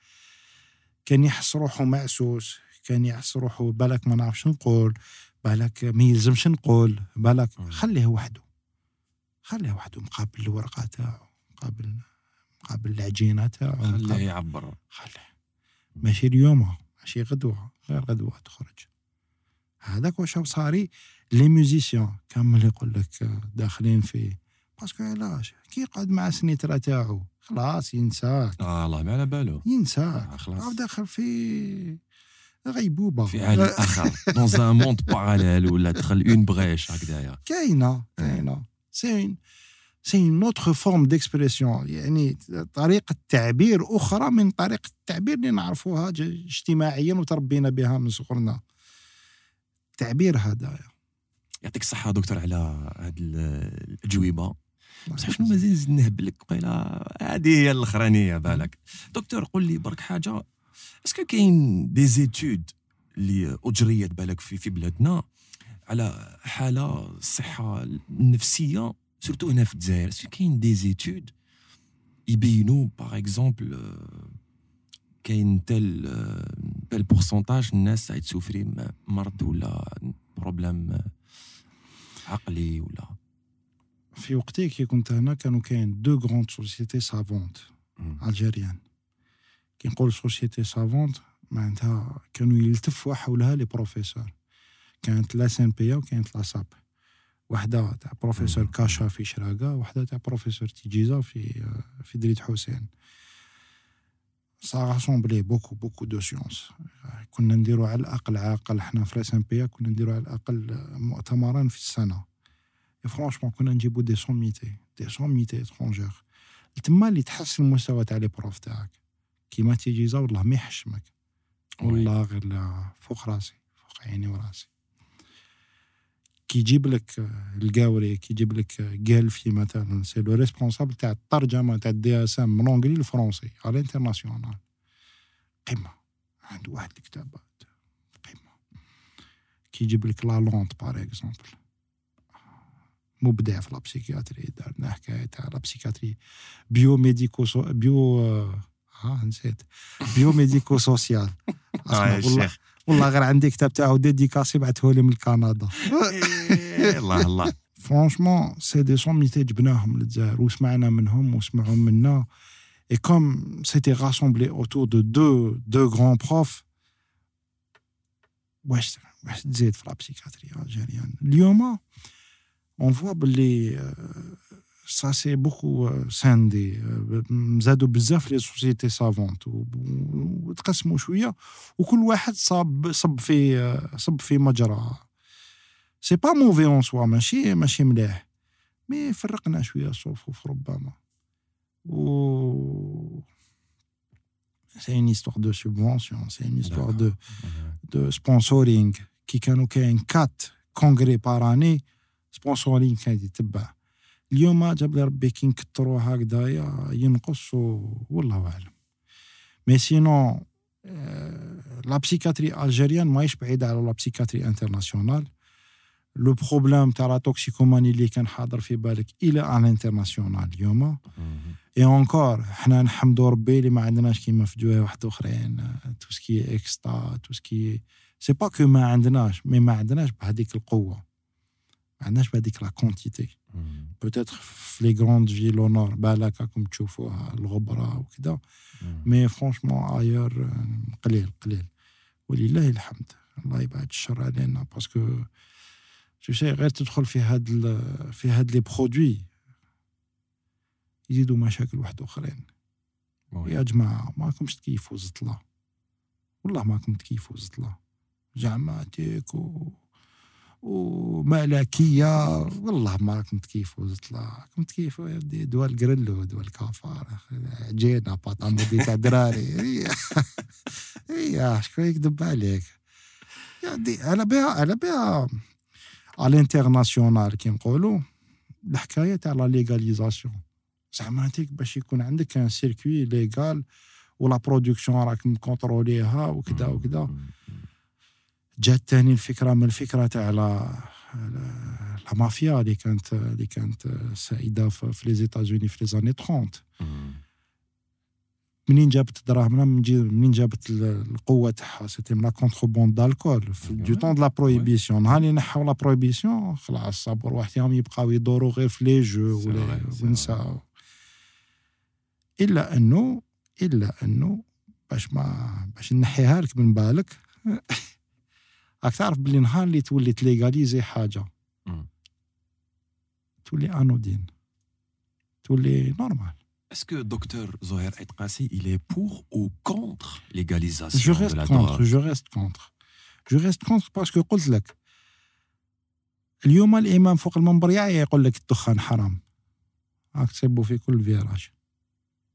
كان يحس روحه معسوس كان يحس روحه بالك ما نعرفش نقول بالك ما يلزمش نقول بالك. خليه وحده. خليه وحده مقابل الورقة تاعو مقابل مقابل بالعجينه تاعو
خليه يعبر.
خليه. ماشي اليوم ماشي غدوة غير غدوة تخرج. هذاك واش صاري؟ les musiciens كامل يقول لك داخلين في parce que علاش؟ كي يقعد مع السنيترا تاعو. خلاص ينساك.
آه الله ما على باله
ينساك.
آه، خلاص.
داخل في غيبوبة.
في عالم آخر. dans un monde parallèle ولا دخل اون بريش هكذايا.
كاينة كاينة. c'est c'est une autre forme d'expression يعني طريقة تعبير أخرى من طريقة التعبير اللي نعرفوها اجتماعيا وتربينا بها من صغرنا. التعبير هذا.
يعطيك الصحة دكتور على هاد ال- الأجوبة. بصح شنو مازال نزيد نهبلك قبيله هذه هي الأخرانية بالك. دكتور قول لي برك حاجة. est-ce que كاين des études اللي أجريت بالك في في بلادنا على حالة الصحه النفسيه surtout هنا في الجزائر. est-ce que كاين des études يبينوا par exemple كاين tel tel pourcentage الناس تاع ت souffrir م- مرض ولا problème عقلي ولا.
في وقتي كي كنت هنا كانوا كاين de grandes sociétés savantes
مم.
algériennes كي نقول sociétés savantes معناتها كانوا يلتفوا حولها les professeurs كانت la SNP وكانت la SAP واحدة تاع بروفيسور. كاشا في شراقة واحدة تاع بروفيسور تيجيزا في في دريت حسين. ça rassemblait beaucoup beaucoup de science كنا نديرو على الأقل عاقل حنا في la SNP كنا نديرو على الأقل مؤتمرين في السنة. franchement كنا نجيبو des sommités des sommités étrangères تما اللي تحسن المستوى تاع les profs تاعك. كيما تيجيزا والله ما يحشمك. والله غير لا فوق راسي فوق عيني وراسي. كي يجيب لك القاوري كي يجيب لك Guelfi مثلا c'est le responsable تاع الترجمة تاع ال DSM من l'anglais لل français على ال international قمة. عنده واحد الكتابات. قمة. كي يجيب لك لا لونت par exemple مبدع في la psychiatrie دارنا حكاية تاع la psychiatrie bio médico so bio ها نسيت. bio
médico
sociale والله. والله غير عندي كتاب تاعو dédicacé بعثه لي من كندا.
إيه، الله الله.
franchement c'est des sommités جبناهم للجزائر وسمعنا منهم وسمعوا منا et comme c'était rassemblé autour de de de grands profs واش واش تزيد في la psychiatrie algérienne اليوم on voit باللي ça s'est beaucoup scindé زادوا بزاف les sociétés savantes وتقسموا شوية وكل واحد صاب صب في آه، صب في مجرى c'est pas mauvais en soi ماشي ماشي مليح mais فرقنا شوية الصفوف ربما و c'est une histoire de subventions c'est une histoire de de sponsoring كي كانوا كاين quatre congrès par année sponsoring كان يتبع اليوم جاب لي ربي كي نكثروا هكذايا ينقص و- والله أعلم. mais sinon la psychiatrie algérienne ماهيش بعيدة على la psychiatrie internationale le problème تاع la toxicomanie اللي كان حاضر في بالك à l'international اليوم. et encore حنا نحمدوا ربي اللي ما عندناش كيما في جوايه واحد أخرين tout ce qui ecsta tout ce qui c'est pas que ما عندناش mais ما عندناش بهذيك القوة. ما عندناش بهذيك la quantité peut-être في les grandes villes au nord بالك راكم تشوفوها الغبره وكذا مي فرونشمون ايور قليل قليل ولله الحمد الله يبعد الشر علينا باسكو تو سي غير تدخل في هاد ال- في هاد لي برودوي يزيدوا مشاكل واحد اخرين يا جماعة ما راكمش تكيفوا زطله والله ما راكم تكيفوا زطله جاماتيك و وملكية. والله ما راكم تكيفوا زطلة راكم تكيفوا يا دول جريلو دول كافار. عجينة pâte à modeler تاع دراري. إيه. شكون يكذب عليك؟ يا على بها على بها. على ال international كي نقولوا الحكاية تاع la légalisation زعما أنت باش يكون عندك un circuit légal ولا production راك مكونتروليها وكذا وكذا جات تاني الفكرة من الفكرة تاع la mafia اللي كانت اللي كانت سائده في les États-Unis في les années 30 منين جابت جي- منين جابت ال- القوة تاعها؟ c'était من la contrebande d'alcool du temps la prohibition نهار اللي نحاو la prohibition خلاص صابور وحدهم يبقاو يدوروا غير في les
jeux
ولا ونساو. إلا أنه إلا أنه باش ما باش نحيها لك من بالك. راك تعرف بلي نهار اللي تولي تليغاليزي
حاجة.
تولي انودين تولي نورمال
Est-ce que docteur Zoher Aitqassi, il est pour ou contre l'égalisation
Je
de
reste
la
contre,
drogue?
je reste contre. Je reste contre parce que قلت لك اليوم الإمام فوق المنبر يقول لك الدخان حرام. راك تصيبوا في كل فيراج.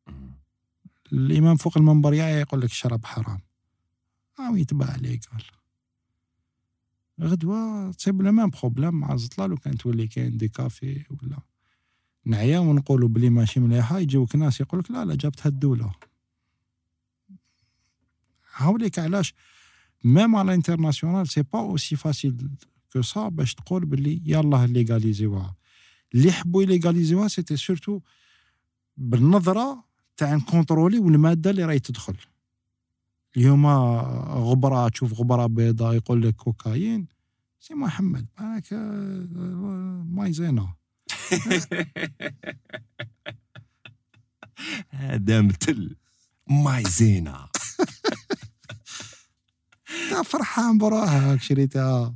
مم.
الإمام فوق المنبر يقول لك الشراب حرام. أو يتبع عليه قال غدوة تصيب le même problème مع الزطلة لو كان تولي كاين des cafés ولا نعيا ونقولوا بلي ماشي مليحة يجيوك ناس يقول لك لا لا جابتها الدولة. هاوليك علاش؟ même على ال international c'est pas aussi facile que ça باش تقول بلي يلاه ليغاليزيوها. اللي حبوا يليغاليزيوها c'était surtout بالنظرة تاع نكونترولي والمادة اللي راهي تدخل. اليوم غبرة تشوف غبرة بيضاء يقول لك كوكايين. سي محمد بالك آه، مايزينا
هذا مثل مايزينا
انت فرحان بروحك شريتها.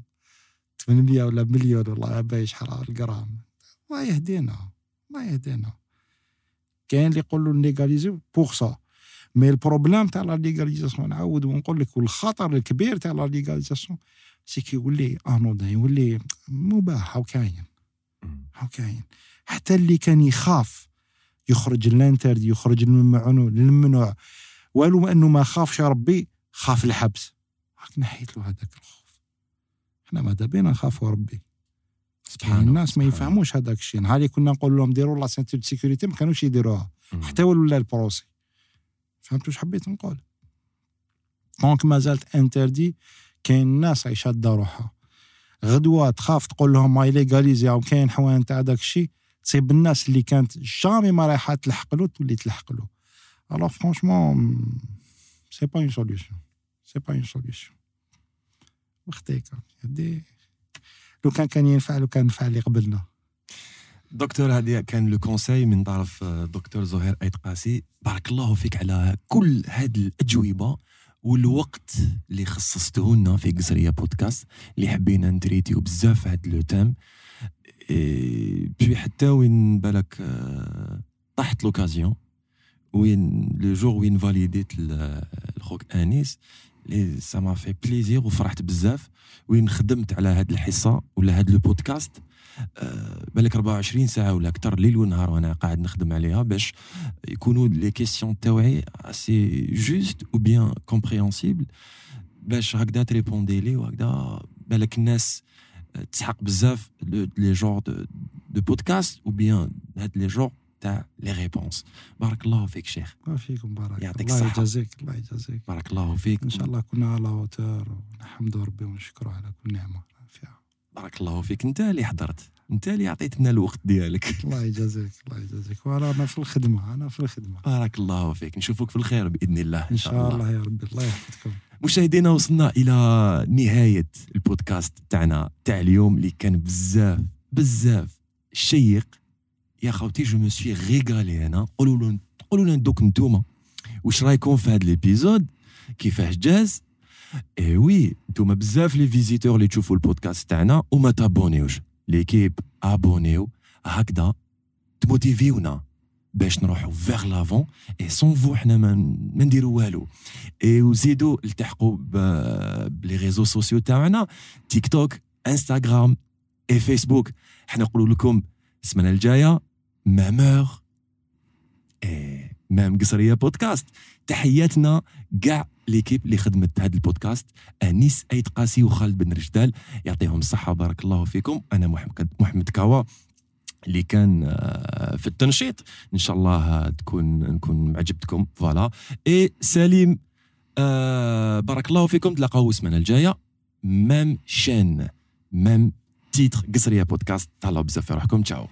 800 ولا مليون والله بايش حرام الجرام الله يهدينا الله يهدينا. كاين اللي يقولوا légaliser pour ça. mais ال problème تاع la légalisation نعاود ونقول لك والخطر الكبير تاع la légalisation c'est que يولي anodin يولي مباح هاو كاين. هاو كاين؟ حتى اللي كان يخاف يخرج ال interdit يخرج الممنوع الممنوع ولو أنه ما خافش ربي خاف الحبس. هاك نحيت له هذاك الخوف. إحنا ماذا بينا نخافوا ربي؟
سبحان
الناس ما يفهموش هذاك الشيء. نهار كنا نقول لهم ديروا la ceinture sécurité ما كانوش يديروها. حتى ولا ال procès. فهمت واش حبيت نقول؟ donc مازالت interdit كاين الناس راهي شاده روحها. غدوة تخاف تقول لهم ما légalisé أو كاين حوانت تاع داك الشيء تصيب الناس اللي كانت jamais ما رايحة تلحق له تولي تلحق له. alors franchement c'est pas une solution c'est pas une solution وقتيك هدي لو كان كان ينفع لو كان نفع اللي قبلنا.
دكتور هذه كان le conseil من طرف آه، دكتور زهير أيتقاسي. بارك الله فيك على كل هذه الأجوبة والوقت اللي خصصته لنا في قصرية بودكاست اللي حبينا نتريتيو بزاف هذا le thème بي حتى وين بالك آه، طاحت l'occasion وين le jour وين فاليديت ال- الخوك أنيس. لي ça m'a fait plaisir وفرحت بزاف وين خدمت على هاد الحصة ولا هاد le podcast آه، بالك 24 ساعة ولا أكثر ليل ونهار وأنا قاعد نخدم عليها باش يكونوا les questions تاوعي assez justes ou bien compréhensibles باش هكذا تريبوندي لي وهكذا بالك الناس آه، تسحق بزاف les genres de podcast ou bien هاد les genres تاع les réponses. بارك الله فيك شيخ.
ما فيكم بارك
يعطيك
الله
الصحة.
يجازيك الله يجازيك.
بارك الله فيك.
إن شاء الله كنا à la hauteur ونحمدوا ربي ونشكره على كل نعمة فيها
بارك الله فيك. أنت اللي حضرت. أنت اللي عطيتنا الوقت ديالك.
الله يجازيك الله يجازيك. وأنا أنا في الخدمة أنا في الخدمة.
بارك الله فيك. نشوفك في الخير بإذن الله.
إن شاء الله يا ربي الله يحفظكم.
مشاهدينا وصلنا إلى نهاية البودكاست تاعنا تاع اليوم اللي كان بزاف بزاف شيق. يا خوتي je me suis régalé أنا. قولوا قولوا لنا دوك نتوما. واش رايكم في هذا ال épisode؟ كيفاش جاز؟ اي وي نتوما بزاف les visiteurs اللي تشوفوا البودكاست تاعنا وما تابونيوش. l'équipe أبونيو. هكذا. تموتيفيونا. باش نروحوا vers l'avant. et sans vous حنا ما نديروا والو. اي وزيدوا التحقوا ب les réseaux sociaux تاعنا. تيك توك إنستغرام اي فيسبوك. حنا نقولوا لكم السمانة الجاية. même heure et même قصرية بودكاست. تحياتنا كاع l'équipe اللي خدمت هذا البودكاست أنيس ايت قاسي وخالد بن رجدال. يعطيهم الصحة بارك الله فيكم. أنا محمد محمد كاوا اللي كان آه، في التنشيط. إن شاء الله تكون نكون عجبتكم. voilà. اي سليم آه بارك الله فيكم. تلاقاو السمانة الجاية. مام شين. مام تيتر قصرية بودكاست. تهلاو بزاف في روحكم. تشاو.